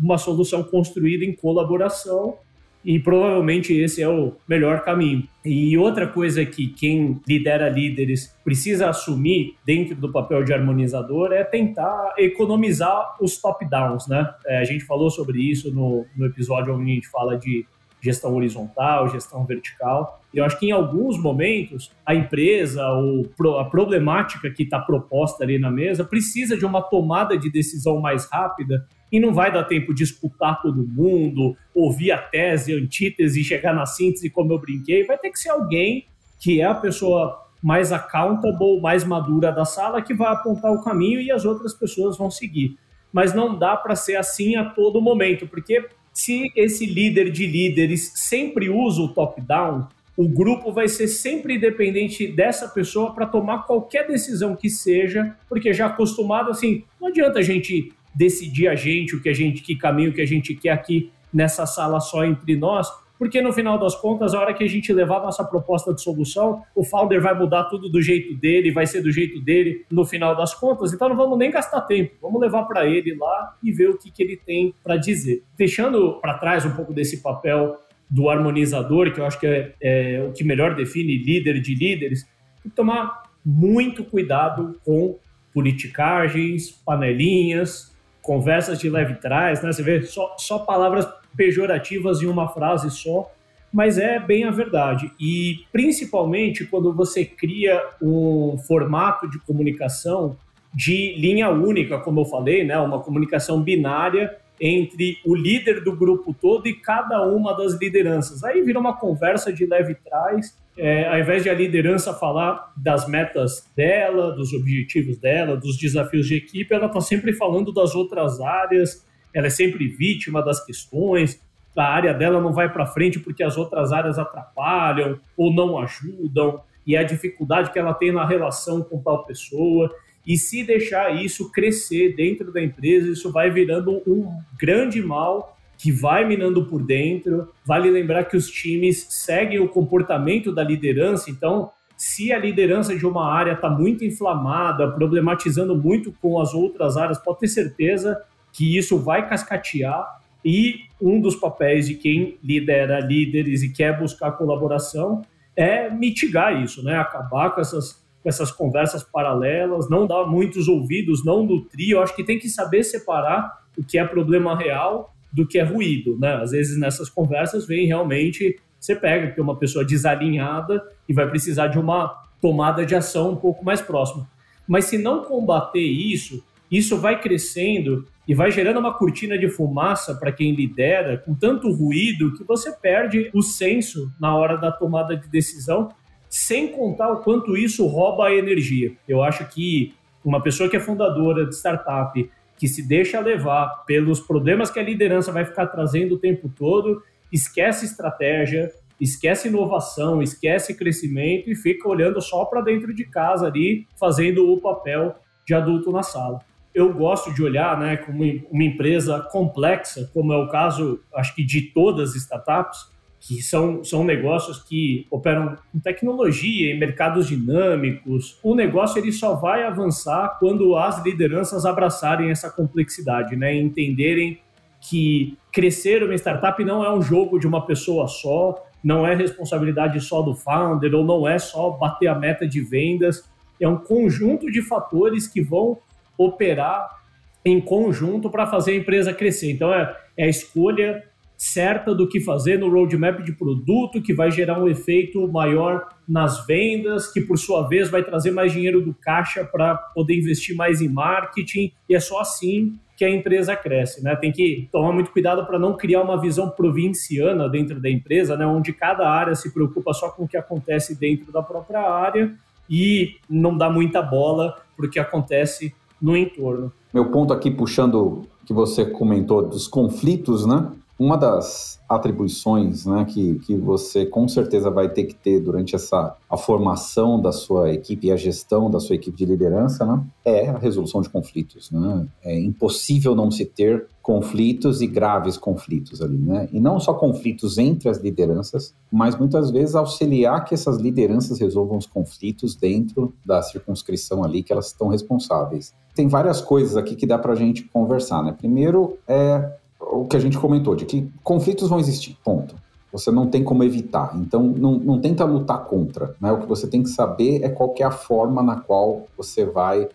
uma solução construída em colaboração. E provavelmente esse é o melhor caminho. E outra coisa que quem lidera líderes precisa assumir dentro do papel de harmonizador é tentar economizar os top-downs, né? É, a gente falou sobre isso no, no episódio onde a gente fala de gestão horizontal, gestão vertical. Eu acho que em alguns momentos a empresa ou a problemática que está proposta ali na mesa precisa de uma tomada de decisão mais rápida e não vai dar tempo de escutar todo mundo, ouvir a tese, a antítese, chegar na síntese como eu brinquei. Vai ter que ser alguém que é a pessoa mais accountable, mais madura da sala que vai apontar o caminho e as outras pessoas vão seguir. Mas não dá para ser assim a todo momento, porque se esse líder de líderes sempre usa o top-down, o grupo vai ser sempre independente dessa pessoa para tomar qualquer decisão que seja, porque já acostumado assim, não adianta a gente decidir a gente o que a gente que caminho que a gente quer aqui nessa sala só entre nós, porque no final das contas, a hora que a gente levar nossa proposta de solução, o founder vai mudar tudo do jeito dele, vai ser do jeito dele no final das contas, então não vamos nem gastar tempo, vamos levar para ele lá e ver o que, que ele tem para dizer. Deixando para trás um pouco desse papel do harmonizador, que eu acho que é, é o que melhor define líder de líderes, tem que tomar muito cuidado com politicagens, panelinhas, conversas de leve trás, né? Você vê só, só palavras pejorativas em uma frase só, mas é bem a verdade. E principalmente quando você cria um formato de comunicação de linha única, como eu falei, né? Uma comunicação binária entre o líder do grupo todo e cada uma das lideranças. Aí vira uma conversa de leve trás, é, ao invés de a liderança falar das metas dela, dos objetivos dela, dos desafios de equipe, ela está sempre falando das outras áreas, ela é sempre vítima das questões, a área dela não vai para frente porque as outras áreas atrapalham ou não ajudam, e a dificuldade que ela tem na relação com tal pessoa. E se deixar isso crescer dentro da empresa, isso vai virando um grande mal que vai minando por dentro. Vale lembrar que os times seguem o comportamento da liderança, então, se a liderança de uma área está muito inflamada, problematizando muito com as outras áreas, pode ter certeza que isso vai cascatear. E um dos papéis de quem lidera líderes e quer buscar colaboração é mitigar isso, né? Acabar com essas com essas conversas paralelas, não dar muitos ouvidos, não nutrir. Eu acho que tem que saber separar o que é problema real do que é ruído, né? Às vezes nessas conversas vem realmente você pega que é uma pessoa desalinhada e vai precisar de uma tomada de ação um pouco mais próxima. Mas se não combater isso, isso vai crescendo e vai gerando uma cortina de fumaça para quem lidera, com tanto ruído que você perde o senso na hora da tomada de decisão sem contar o quanto isso rouba a energia. Eu acho que uma pessoa que é fundadora de startup, que se deixa levar pelos problemas que a liderança vai ficar trazendo o tempo todo, esquece estratégia, esquece inovação, esquece crescimento e fica olhando só para dentro de casa ali, fazendo o papel de adulto na sala. Eu gosto de olhar, né, como uma empresa complexa, como é o caso, acho que de todas as startups, que são, são negócios que operam com tecnologia em mercados dinâmicos. O negócio ele só vai avançar quando as lideranças abraçarem essa complexidade, né? entenderem que crescer uma startup não é um jogo de uma pessoa só, não é responsabilidade só do founder, ou não é só bater a meta de vendas, é um conjunto de fatores que vão operar em conjunto para fazer a empresa crescer. Então, é, é a escolha certa do que fazer no roadmap de produto, que vai gerar um efeito maior nas vendas, que por sua vez vai trazer mais dinheiro do caixa para poder investir mais em marketing, e é só assim que a empresa cresce, né? Tem que tomar muito cuidado para não criar uma visão provinciana dentro da empresa, né? Onde cada área se preocupa só com o que acontece dentro da própria área e não dá muita bola para o que acontece no entorno. Meu ponto aqui, puxando que você comentou dos conflitos, né? Uma das atribuições né, que, que você com certeza vai ter que ter durante essa a formação da sua equipe e a gestão da sua equipe de liderança né, é a resolução de conflitos. Né? É impossível não se ter conflitos e graves conflitos ali. Né? E não só conflitos entre as lideranças, mas muitas vezes auxiliar que essas lideranças resolvam os conflitos dentro da circunscrição ali que elas estão responsáveis. Tem várias coisas aqui que dá para a gente conversar. Né? Primeiro é o que a gente comentou, de que conflitos vão existir, ponto. Você não tem como evitar. Então, não, não tenta lutar contra. Né? O que você tem que saber é qual é a forma na qual você vai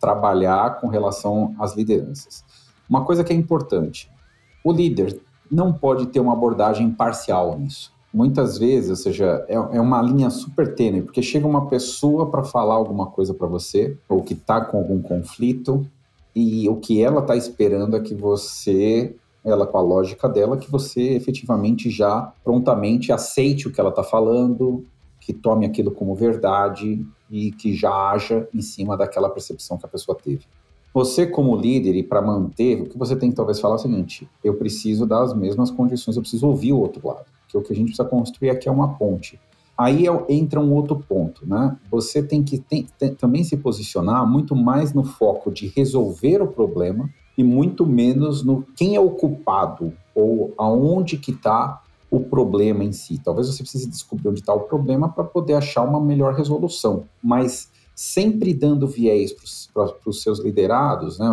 trabalhar com relação às lideranças. Uma coisa que é importante: o líder não pode ter uma abordagem parcial nisso. Muitas vezes, ou seja, é, é uma linha super tênue, porque chega uma pessoa para falar alguma coisa para você, ou que está com algum conflito, e o que ela está esperando é que você, ela com a lógica dela, que você efetivamente já prontamente aceite o que ela está falando, que tome aquilo como verdade e que já haja em cima daquela percepção que a pessoa teve. Você, como líder, e para manter, o que você tem que talvez falar é o seguinte: eu preciso das mesmas condições, eu preciso ouvir o outro lado, que o que a gente precisa construir aqui é uma ponte. Aí é entra um outro ponto, né? Você tem que tem, tem, também se posicionar muito mais no foco de resolver o problema e muito menos no quem é o culpado ou aonde que está o problema em si. Talvez você precise descobrir onde está o problema para poder achar uma melhor resolução, mas sempre dando viés para os seus liderados, né,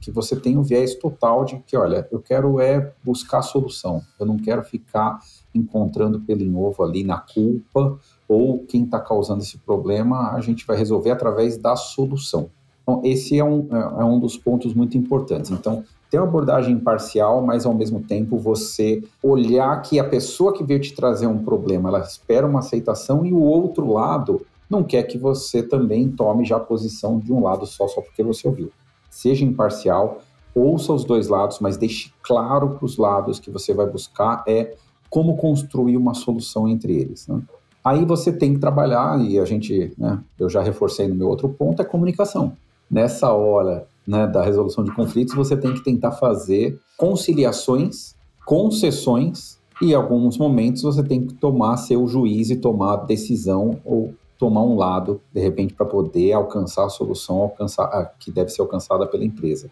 que você tem o viés total de que, olha, eu quero é buscar a solução, eu não quero ficar encontrando pelo novo ali na culpa ou quem está causando esse problema, a gente vai resolver através da solução. Então, esse é um, é, é um dos pontos muito importantes. Então, ter uma abordagem imparcial, mas ao mesmo tempo você olhar que a pessoa que veio te trazer um problema, ela espera uma aceitação e o outro lado não quer que você também tome já a posição de um lado só, só porque você ouviu. Seja imparcial, ouça os dois lados, mas deixe claro para os lados que você vai buscar é como construir uma solução entre eles. Né? Aí você tem que trabalhar, e a gente, né, eu já reforcei no meu outro ponto, é comunicação. Nessa hora né, da resolução de conflitos, você tem que tentar fazer conciliações, concessões, e em alguns momentos você tem que tomar seu juiz e tomar decisão ou tomar um lado, de repente, para poder alcançar a solução alcançar, que deve ser alcançada pela empresa.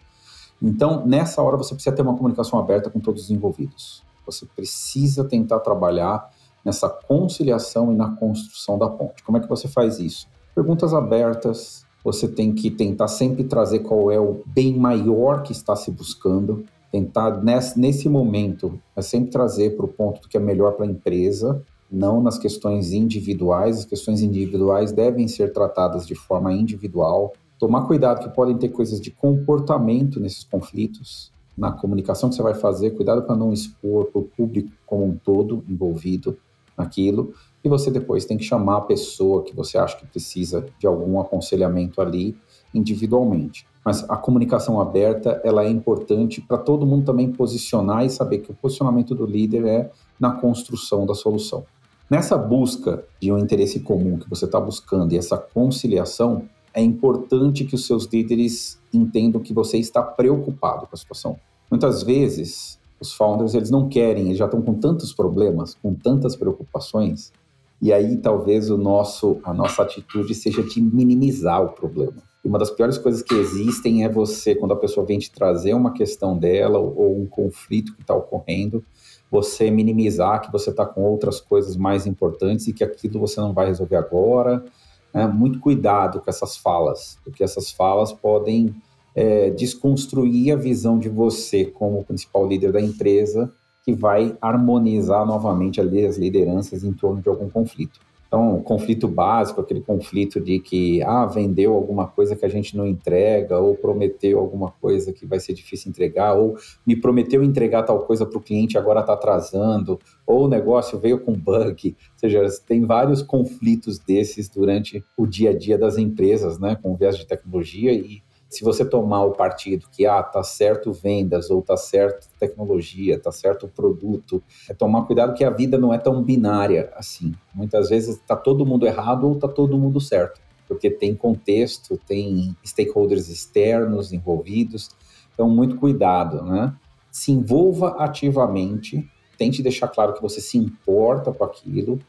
Então, nessa hora, você precisa ter uma comunicação aberta com todos os envolvidos. Você precisa tentar trabalhar nessa conciliação e na construção da ponte. Como é que você faz isso? Perguntas abertas, você tem que tentar sempre trazer qual é o bem maior que está se buscando, tentar nesse, nesse momento é sempre trazer para o ponto do que é melhor para a empresa não nas questões individuais. As questões individuais devem ser tratadas de forma individual. Tomar cuidado que podem ter coisas de comportamento nesses conflitos, na comunicação que você vai fazer, cuidado para não expor para o público como um todo envolvido naquilo. E você depois tem que chamar a pessoa que você acha que precisa de algum aconselhamento ali individualmente. Mas a comunicação aberta ela é importante para todo mundo também posicionar e saber que o posicionamento do líder é na construção da solução. Nessa busca de um interesse comum que você está buscando e essa conciliação, é importante que os seus líderes entendam que você está preocupado com a situação. Muitas vezes, os founders eles não querem, eles já estão com tantos problemas, com tantas preocupações, e aí talvez o nosso, a nossa atitude seja de minimizar o problema. Uma das piores coisas que existem é você, quando a pessoa vem te trazer uma questão dela ou, ou um conflito que está ocorrendo, você minimizar que você está com outras coisas mais importantes e que aquilo você não vai resolver agora. Né? Muito cuidado com essas falas, porque essas falas podem é, desconstruir a visão de você como principal líder da empresa, que vai harmonizar novamente ali as lideranças em torno de algum conflito. Então, conflito básico, aquele conflito de que, ah, vendeu alguma coisa que a gente não entrega, ou prometeu alguma coisa que vai ser difícil entregar, ou me prometeu entregar tal coisa para o cliente agora está atrasando, ou o negócio veio com bug. Ou seja, tem vários conflitos desses durante o dia a dia das empresas, né, com viés de tecnologia, e se você tomar o partido que ah, tá certo vendas ou tá certo tecnologia, tá certo produto, é tomar cuidado que a vida não é tão binária assim. Muitas vezes tá todo mundo errado ou tá todo mundo certo, porque tem contexto, tem stakeholders externos envolvidos. Então, muito cuidado, né? Se envolva ativamente, tente deixar claro que você se importa com aquilo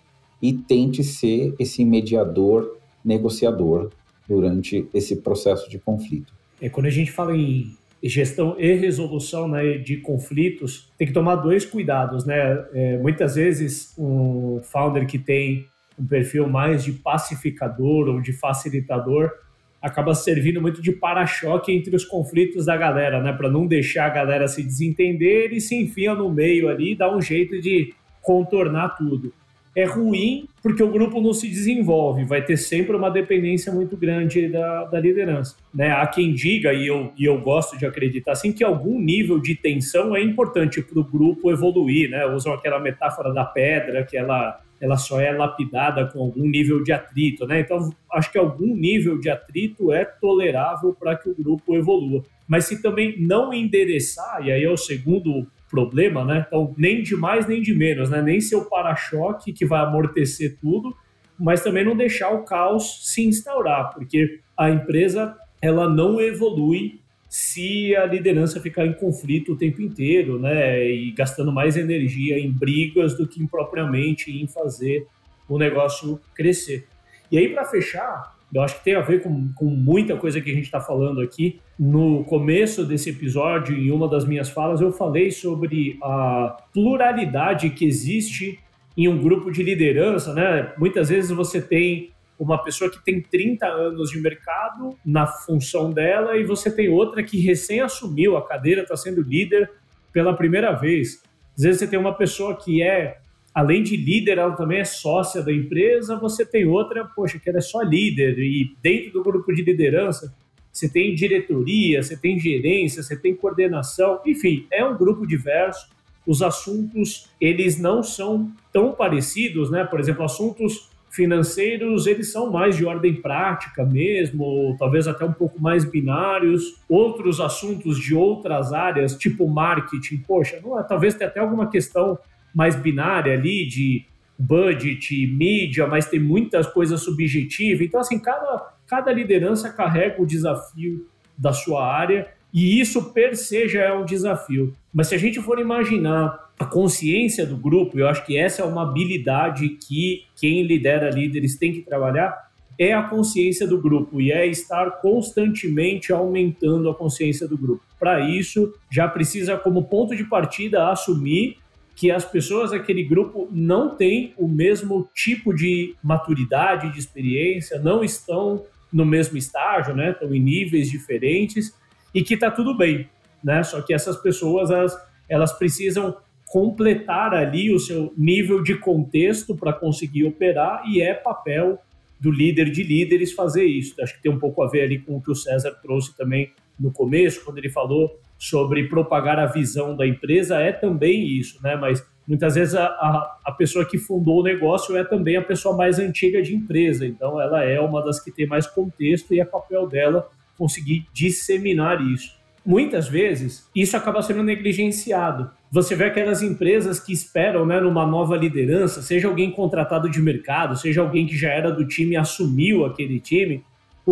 e tente ser esse mediador, negociador durante esse processo de conflito. É, quando a gente fala em gestão e resolução né, de conflitos, tem que tomar dois cuidados. Né? É, muitas vezes, um founder que tem um perfil mais de pacificador ou de facilitador acaba servindo muito de para-choque entre os conflitos da galera, né? Para não deixar a galera se desentender, ele se enfia no meio ali e dá um jeito de contornar tudo. É ruim porque o grupo não se desenvolve, vai ter sempre uma dependência muito grande da, da liderança. Né? Há quem diga, e eu, e eu gosto de acreditar assim, que algum nível de tensão é importante para o grupo evoluir. Né? Usam aquela metáfora da pedra, que ela ela só é lapidada com algum nível de atrito, né? Então, acho que algum nível de atrito é tolerável para que o grupo evolua. Mas se também não endereçar, e aí é o segundo problema, né? Então, nem de mais nem de menos, né? Nem ser o para-choque que vai amortecer tudo, mas também não deixar o caos se instaurar, porque a empresa ela não evolui se a liderança ficar em conflito o tempo inteiro, né, e gastando mais energia em brigas do que em, propriamente em fazer o negócio crescer. E aí, para fechar, eu acho que tem a ver com, com muita coisa que a gente está falando aqui. No começo desse episódio, em uma das minhas falas, eu falei sobre a pluralidade que existe em um grupo de liderança, né? Muitas vezes você tem uma pessoa que tem 30 anos de mercado na função dela e você tem outra que recém assumiu a cadeira, está sendo líder pela primeira vez. Às vezes você tem uma pessoa que é, além de líder, ela também é sócia da empresa, você tem outra, poxa, que ela é só líder e dentro do grupo de liderança você tem diretoria, você tem gerência, você tem coordenação, enfim, é um grupo diverso. Os assuntos, eles não são tão parecidos, né? Por exemplo, assuntos financeiros eles são mais de ordem prática mesmo, ou talvez até um pouco mais binários. Outros assuntos de outras áreas, tipo marketing, poxa, não é, talvez tenha até alguma questão mais binária ali de budget, mídia, mas tem muitas coisas subjetivas. Então, assim, cada, cada liderança carrega o desafio da sua área e isso per se já é um desafio. Mas se a gente for imaginar a consciência do grupo, eu acho que essa é uma habilidade que quem lidera líderes tem que trabalhar, é a consciência do grupo e é estar constantemente aumentando a consciência do grupo. Para isso, já precisa, como ponto de partida, assumir que as pessoas daquele grupo não têm o mesmo tipo de maturidade, de experiência, não estão no mesmo estágio, né? estão em níveis diferentes e que está tudo bem. Né? Só que essas pessoas elas, elas precisam completar ali o seu nível de contexto para conseguir operar e é papel do líder de líderes fazer isso. Acho que tem um pouco a ver ali com o que o César trouxe também no começo, quando ele falou sobre propagar a visão da empresa, é também isso, né? Mas muitas vezes a, a, a pessoa que fundou o negócio é também a pessoa mais antiga de empresa, então ela é uma das que tem mais contexto e é papel dela conseguir disseminar isso. Muitas vezes isso acaba sendo negligenciado você vê aquelas empresas que esperam né, numa nova liderança, seja alguém contratado de mercado, seja alguém que já era do time e assumiu aquele time,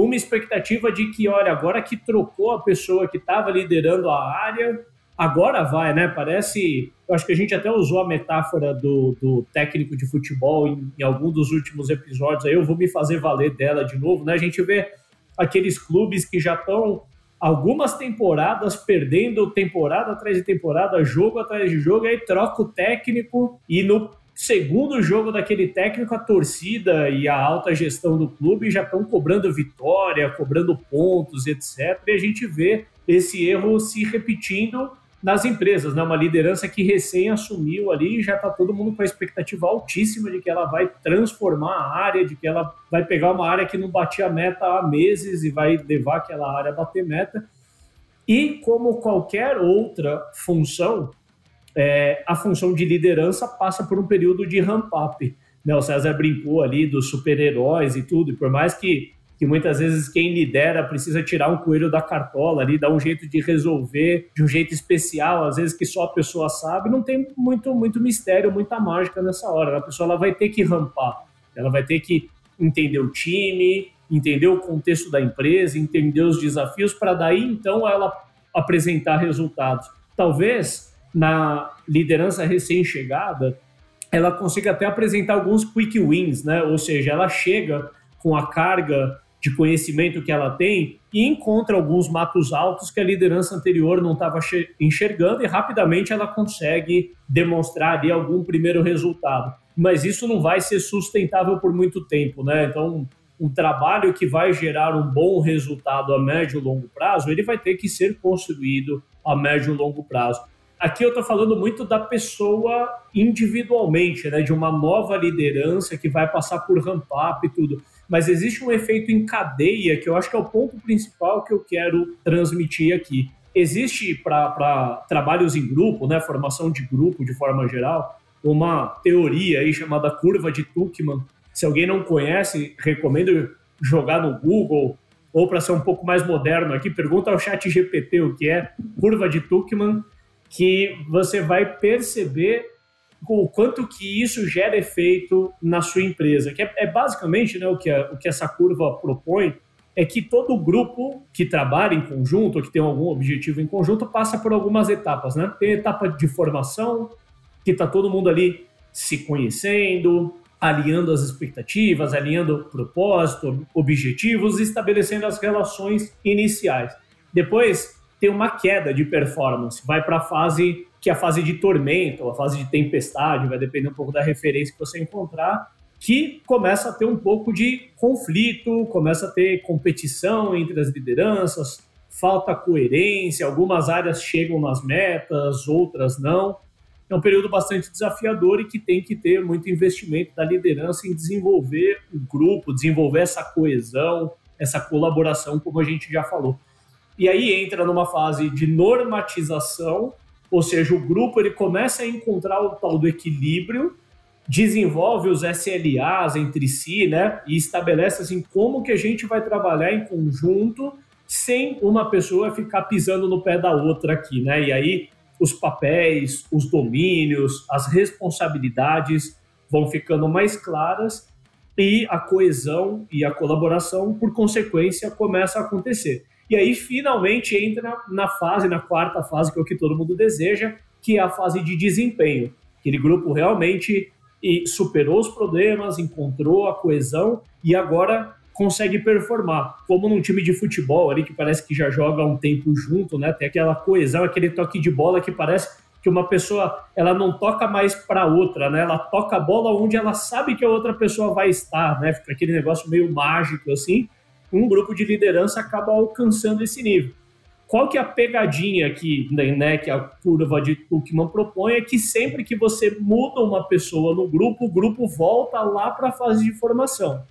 uma expectativa de que, olha, agora que trocou a pessoa que estava liderando a área, agora vai, né? Parece. Eu acho que a gente até usou a metáfora do, do técnico de futebol em, em algum dos últimos episódios, aí eu vou me fazer valer dela de novo, né? A gente vê aqueles clubes que já estão algumas temporadas perdendo temporada atrás de temporada, jogo atrás de jogo, aí troca o técnico e no segundo jogo daquele técnico, a torcida e a alta gestão do clube já estão cobrando vitória, cobrando pontos, etc. E a gente vê esse erro se repetindo nas empresas, né? Uma liderança que recém assumiu ali, já está todo mundo com a expectativa altíssima de que ela vai transformar a área, de que ela vai pegar uma área que não batia meta há meses e vai levar aquela área a bater meta. E como qualquer outra função, é, a função de liderança passa por um período de ramp-up. Né? O César brincou ali dos super-heróis e tudo, e por mais que que muitas vezes quem lidera precisa tirar um coelho da cartola ali, dar um jeito de resolver de um jeito especial, às vezes que só a pessoa sabe, não tem muito, muito mistério, muita mágica nessa hora. A pessoa ela vai ter que rampar, ela vai ter que entender o time, entender o contexto da empresa, entender os desafios, para daí então ela apresentar resultados. Talvez na liderança recém-chegada, ela consiga até apresentar alguns quick wins, né? Ou seja, ela chega com a carga de conhecimento que ela tem e encontra alguns matos altos que a liderança anterior não estava enxergando e rapidamente ela consegue demonstrar ali algum primeiro resultado. Mas isso não vai ser sustentável por muito tempo, né? Então, um trabalho que vai gerar um bom resultado a médio e longo prazo, ele vai ter que ser construído a médio e longo prazo. Aqui eu estou falando muito da pessoa individualmente, né, de uma nova liderança que vai passar por ramp-up e tudo. Mas existe um efeito em cadeia que eu acho que é o ponto principal que eu quero transmitir aqui. Existe para trabalhos em grupo, né, formação de grupo de forma geral, uma teoria aí chamada curva de Tuckman. Se alguém não conhece, recomendo jogar no Google ou para ser um pouco mais moderno aqui, pergunta ao chat GPT o que é curva de Tuckman, que você vai perceber o quanto que isso gera efeito na sua empresa. Que é, é basicamente né, o, que a, o que essa curva propõe é que todo grupo que trabalha em conjunto, ou que tem algum objetivo em conjunto, passa por algumas etapas. Né? Tem a etapa de formação, que está todo mundo ali se conhecendo, alinhando as expectativas, alinhando propósito, objetivos, estabelecendo as relações iniciais. Depois tem uma queda de performance, vai para a fase que é a fase de tormento, a fase de tempestade, vai depender um pouco da referência que você encontrar, que começa a ter um pouco de conflito, começa a ter competição entre as lideranças, falta coerência, algumas áreas chegam nas metas, outras não é um período bastante desafiador e que tem que ter muito investimento da liderança em desenvolver o grupo, desenvolver essa coesão, essa colaboração, como a gente já falou. E aí entra numa fase de normatização, ou seja, o grupo ele começa a encontrar o tal do equilíbrio, desenvolve os SLAs entre si, né, e estabelece assim como que a gente vai trabalhar em conjunto sem uma pessoa ficar pisando no pé da outra aqui, né? E aí os papéis, os domínios, as responsabilidades vão ficando mais claras e a coesão e a colaboração, por consequência, começa a acontecer. E aí, finalmente, entra na fase, na quarta fase, que é o que todo mundo deseja, que é a fase de desempenho. Aquele grupo realmente superou os problemas, encontrou a coesão e agora consegue performar. Como num time de futebol ali, que parece que já joga há um tempo junto, né? Tem aquela coesão, aquele toque de bola que parece que uma pessoa ela não toca mais para outra, né? Ela toca a bola onde ela sabe que a outra pessoa vai estar, né? Fica aquele negócio meio mágico assim. Um grupo de liderança acaba alcançando esse nível. Qual que é a pegadinha que, né, que a curva de Tuckman propõe é que sempre que você muda uma pessoa no grupo, o grupo volta lá para a fase de formação.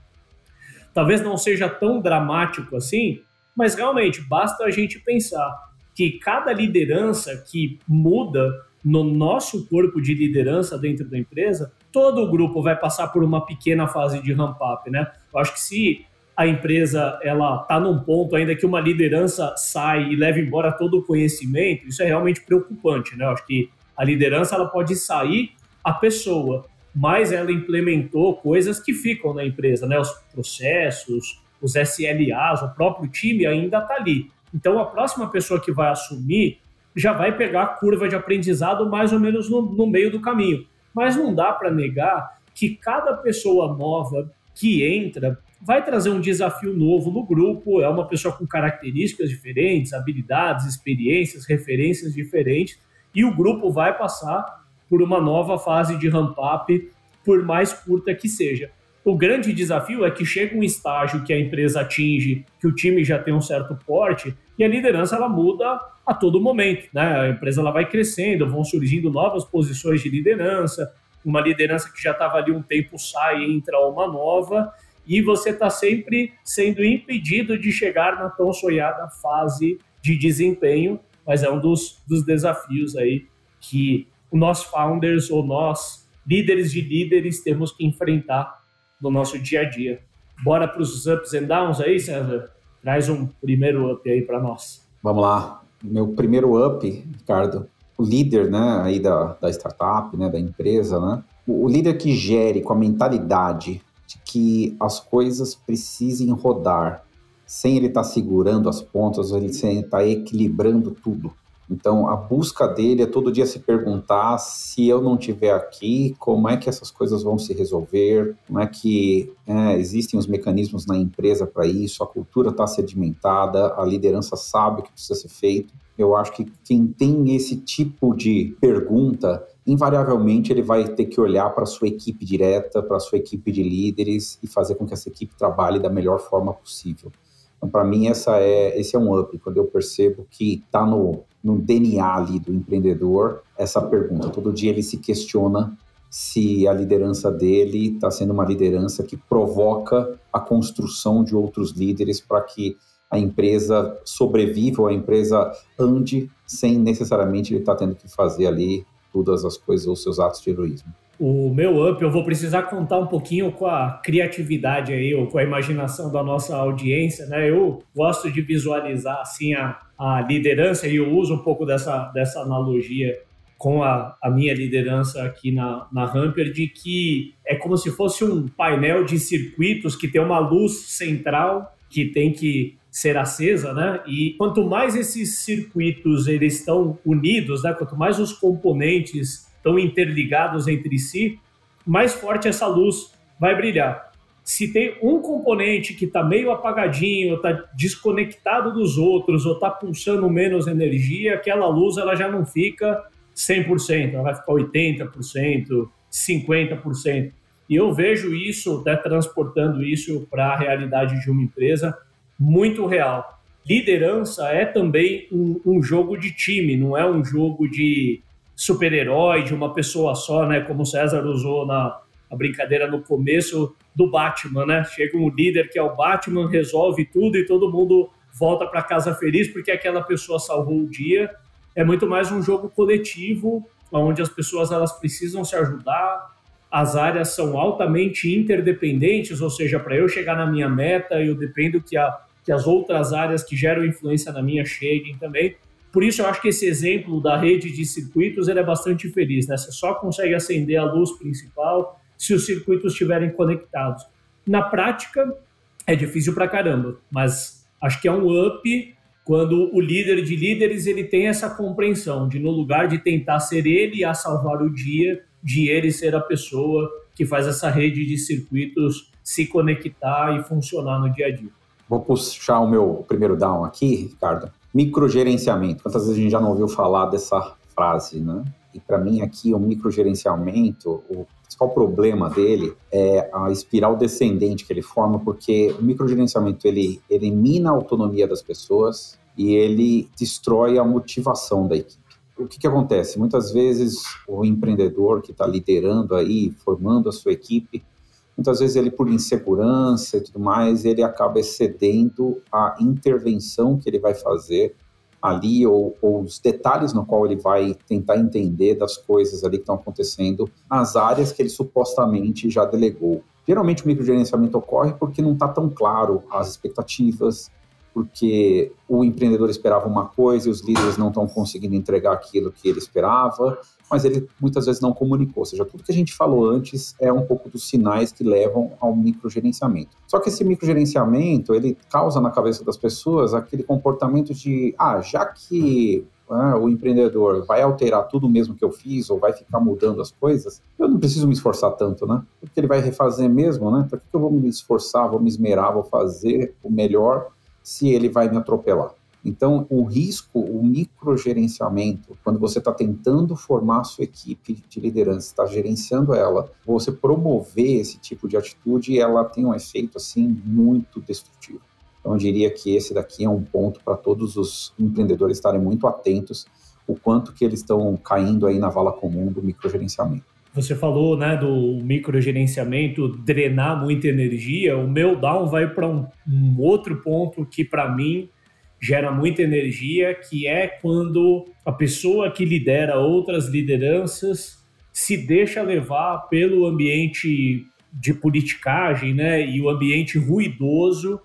Talvez não seja tão dramático assim, mas realmente basta a gente pensar que cada liderança que muda no nosso corpo de liderança dentro da empresa, todo o grupo vai passar por uma pequena fase de ramp up, né? Eu acho que se a empresa ela tá num ponto ainda que uma liderança sai e leva embora todo o conhecimento, isso é realmente preocupante, né? Eu acho que a liderança ela pode sair, a pessoa mas ela implementou coisas que ficam na empresa, né? Os processos, os SLAs, o próprio time ainda está ali. Então, a próxima pessoa que vai assumir já vai pegar a curva de aprendizado mais ou menos no, no meio do caminho. Mas não dá para negar que cada pessoa nova que entra vai trazer um desafio novo no grupo, é uma pessoa com características diferentes, habilidades, experiências, referências diferentes, e o grupo vai passar por uma nova fase de ramp-up, por mais curta que seja. O grande desafio é que chega um estágio que a empresa atinge, que o time já tem um certo porte, e a liderança ela muda a todo momento. Né? A empresa ela vai crescendo, vão surgindo novas posições de liderança, uma liderança que já estava ali um tempo sai entra uma nova, e você está sempre sendo impedido de chegar na tão sonhada fase de desempenho, mas é um dos, dos desafios aí que nós founders ou nós líderes de líderes temos que enfrentar no nosso dia a dia. Bora para os ups and downs aí, César? Traz um primeiro up aí para nós. Vamos lá. Meu primeiro up, Ricardo, o líder, né, aí da, da startup, né, da empresa, né, o, o líder que gere com a mentalidade de que as coisas precisem rodar, sem ele estar tá segurando as pontas, ele sem estar tá equilibrando tudo. Então, a busca dele é todo dia se perguntar se eu não estiver aqui, como é que essas coisas vão se resolver, como é que é, existem os mecanismos na empresa para isso, a cultura está sedimentada, a liderança sabe o que precisa ser feito. Eu acho que quem tem esse tipo de pergunta, invariavelmente ele vai ter que olhar para a sua equipe direta, para a sua equipe de líderes e fazer com que essa equipe trabalhe da melhor forma possível. Então, para mim, essa é, esse é um up, quando eu percebo que está no, no DNA ali do empreendedor essa pergunta. Todo dia ele se questiona se a liderança dele está sendo uma liderança que provoca a construção de outros líderes para que a empresa sobreviva ou a empresa ande sem necessariamente ele estar tá tendo que fazer ali todas as coisas, os seus atos de heroísmo o meu up, eu vou precisar contar um pouquinho com a criatividade aí, ou com a imaginação da nossa audiência, né? Eu gosto de visualizar, assim, a, a liderança, e eu uso um pouco dessa, dessa analogia com a, a minha liderança aqui na, na Hamper, de que é como se fosse um painel de circuitos que tem uma luz central que tem que ser acesa, né? E quanto mais esses circuitos eles estão unidos, né? Quanto mais os componentes estão interligados entre si, mais forte essa luz vai brilhar. Se tem um componente que está meio apagadinho, está desconectado dos outros, ou está pulsando menos energia, aquela luz ela já não fica 100%, ela vai ficar 80%, 50%. E eu vejo isso, até transportando isso para a realidade de uma empresa, muito real. Liderança é também um, um jogo de time, não é um jogo de super-herói de uma pessoa só, né? Como o César usou na brincadeira no começo do Batman, né? Chega um líder que é o Batman, resolve tudo e todo mundo volta para casa feliz porque aquela pessoa salvou o dia. É muito mais um jogo coletivo, onde as pessoas elas precisam se ajudar. As áreas são altamente interdependentes, ou seja, para eu chegar na minha meta, eu dependo que, a, que as outras áreas que geram influência na minha cheguem também. Por isso eu acho que esse exemplo da rede de circuitos ele é bastante feliz, né? Você só consegue acender a luz principal se os circuitos estiverem conectados. Na prática é difícil pra caramba, mas acho que é um up quando o líder de líderes ele tem essa compreensão de no lugar de tentar ser ele a salvar o dia, de ele ser a pessoa que faz essa rede de circuitos se conectar e funcionar no dia a dia. Vou puxar o meu primeiro down aqui, Ricardo, Microgerenciamento. Quantas vezes a gente já não ouviu falar dessa frase, né? E para mim aqui o microgerenciamento, o principal problema dele é a espiral descendente que ele forma, porque o microgerenciamento ele elimina a autonomia das pessoas e ele destrói a motivação da equipe. O que, que acontece? Muitas vezes o empreendedor que está liderando aí, formando a sua equipe, muitas vezes ele por insegurança e tudo mais, ele acaba excedendo a intervenção que ele vai fazer ali ou, ou, os detalhes no qual ele vai tentar entender das coisas ali que estão acontecendo nas áreas que ele supostamente já delegou. Geralmente o microgerenciamento ocorre porque não está tão claro as expectativas, porque o empreendedor esperava uma coisa e os líderes não estão conseguindo entregar aquilo que ele esperava, mas ele muitas vezes não comunicou. Ou seja, tudo que a gente falou antes é um pouco dos sinais que levam ao microgerenciamento. Só que esse microgerenciamento, ele causa na cabeça das pessoas aquele comportamento de, ah, já que ah, o empreendedor vai alterar tudo mesmo que eu fiz ou vai ficar mudando as coisas, eu não preciso me esforçar tanto, né? Porque ele vai refazer mesmo, né? Para que eu vou me esforçar, vou me esmerar, vou fazer o melhor se ele vai me atropelar? Então, o risco, o microgerenciamento, quando você está tentando formar a sua equipe de liderança, está gerenciando ela, você promover esse tipo de atitude, ela tem um efeito assim muito destrutivo. Então, eu diria que esse daqui é um ponto para todos os empreendedores estarem muito atentos o quanto que eles estão caindo aí na vala comum do microgerenciamento. Você falou, né, do microgerenciamento drenar muita energia. O meu down vai para um, um outro ponto que para mim gera muita energia, que é quando a pessoa que lidera outras lideranças se deixa levar pelo ambiente de politicagem, né, e o ambiente ruidoso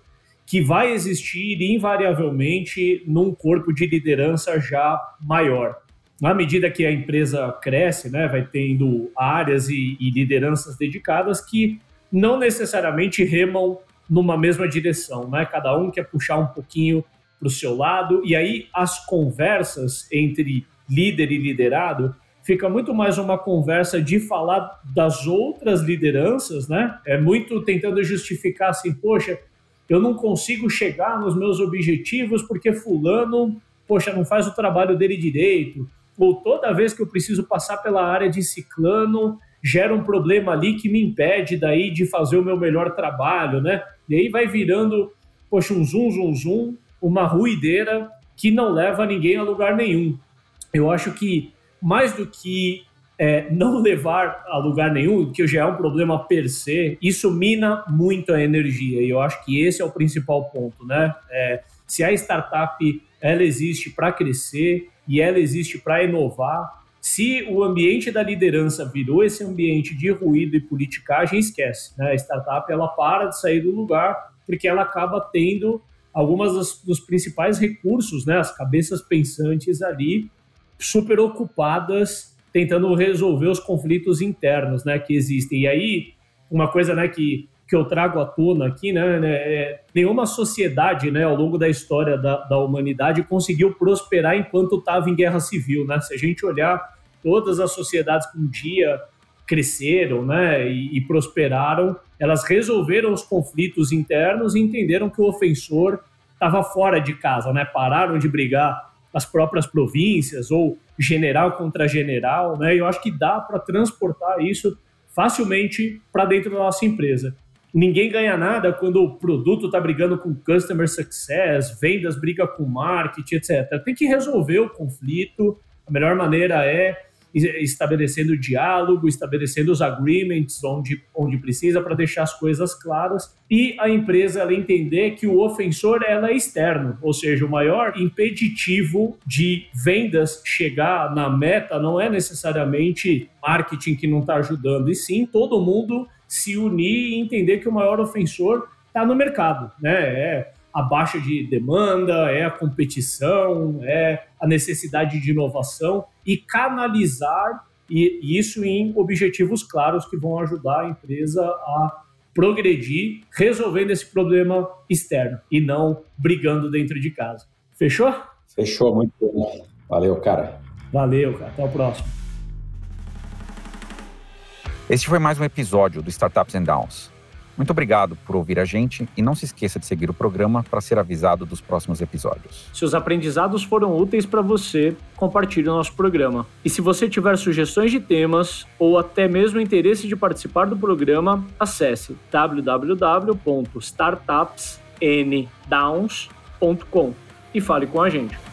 que vai existir invariavelmente num corpo de liderança já maior. Na medida que a empresa cresce, né, vai tendo áreas e, e lideranças dedicadas que não necessariamente remam numa mesma direção, né? Cada um quer puxar um pouquinho para o seu lado, e aí as conversas entre líder e liderado fica muito mais uma conversa de falar das outras lideranças, né? É muito tentando justificar assim, poxa, eu não consigo chegar nos meus objetivos porque fulano, poxa, não faz o trabalho dele direito, ou toda vez que eu preciso passar pela área de ciclano, gera um problema ali que me impede daí de fazer o meu melhor trabalho, né? E aí vai virando poxa, um zoom, zoom, zoom, uma ruideira que não leva ninguém a lugar nenhum. Eu acho que mais do que é, não levar a lugar nenhum, que já é um problema per se, isso mina muito a energia. E eu acho que esse é o principal ponto, né? É, se a startup ela existe para crescer e ela existe para inovar, se o ambiente da liderança virou esse ambiente de ruído e politicagem, esquece. Né? A startup ela para de sair do lugar porque ela acaba tendo algumas dos, dos principais recursos, né? as cabeças pensantes ali, super ocupadas tentando resolver os conflitos internos né, que existem. E aí, uma coisa né, que, que eu trago à tona aqui, né, né é, nenhuma sociedade né, ao longo da história da, da humanidade conseguiu prosperar enquanto estava em guerra civil. Né? Se a gente olhar todas as sociedades que um dia cresceram né, e, e prosperaram, elas resolveram os conflitos internos e entenderam que o ofensor estava fora de casa, né? pararam de brigar as próprias províncias ou general contra general, né? Eu acho que dá para transportar isso facilmente para dentro da nossa empresa. Ninguém ganha nada quando o produto está brigando com customer success, vendas briga com marketing, etc. Tem que resolver o conflito. A melhor maneira é estabelecendo diálogo, estabelecendo os agreements onde, onde precisa para deixar as coisas claras e a empresa ela entender que o ofensor ela é externo, ou seja, o maior impeditivo de vendas chegar na meta não é necessariamente marketing que não está ajudando, e sim todo mundo se unir e entender que o maior ofensor está no mercado, né? É a baixa de demanda, é a competição, é a necessidade de inovação e canalizar isso em objetivos claros que vão ajudar a empresa a progredir resolvendo esse problema externo e não brigando dentro de casa. Fechou? Fechou, muito bom. Valeu, cara. Valeu, cara. Até o próximo. Este foi mais um episódio do Startups and Downs. Muito obrigado por ouvir a gente e não se esqueça de seguir o programa para ser avisado dos próximos episódios. Se os aprendizados foram úteis para você, compartilhe o nosso programa. E se você tiver sugestões de temas ou até mesmo interesse de participar do programa, acesse www.startupsndowns.com e fale com a gente.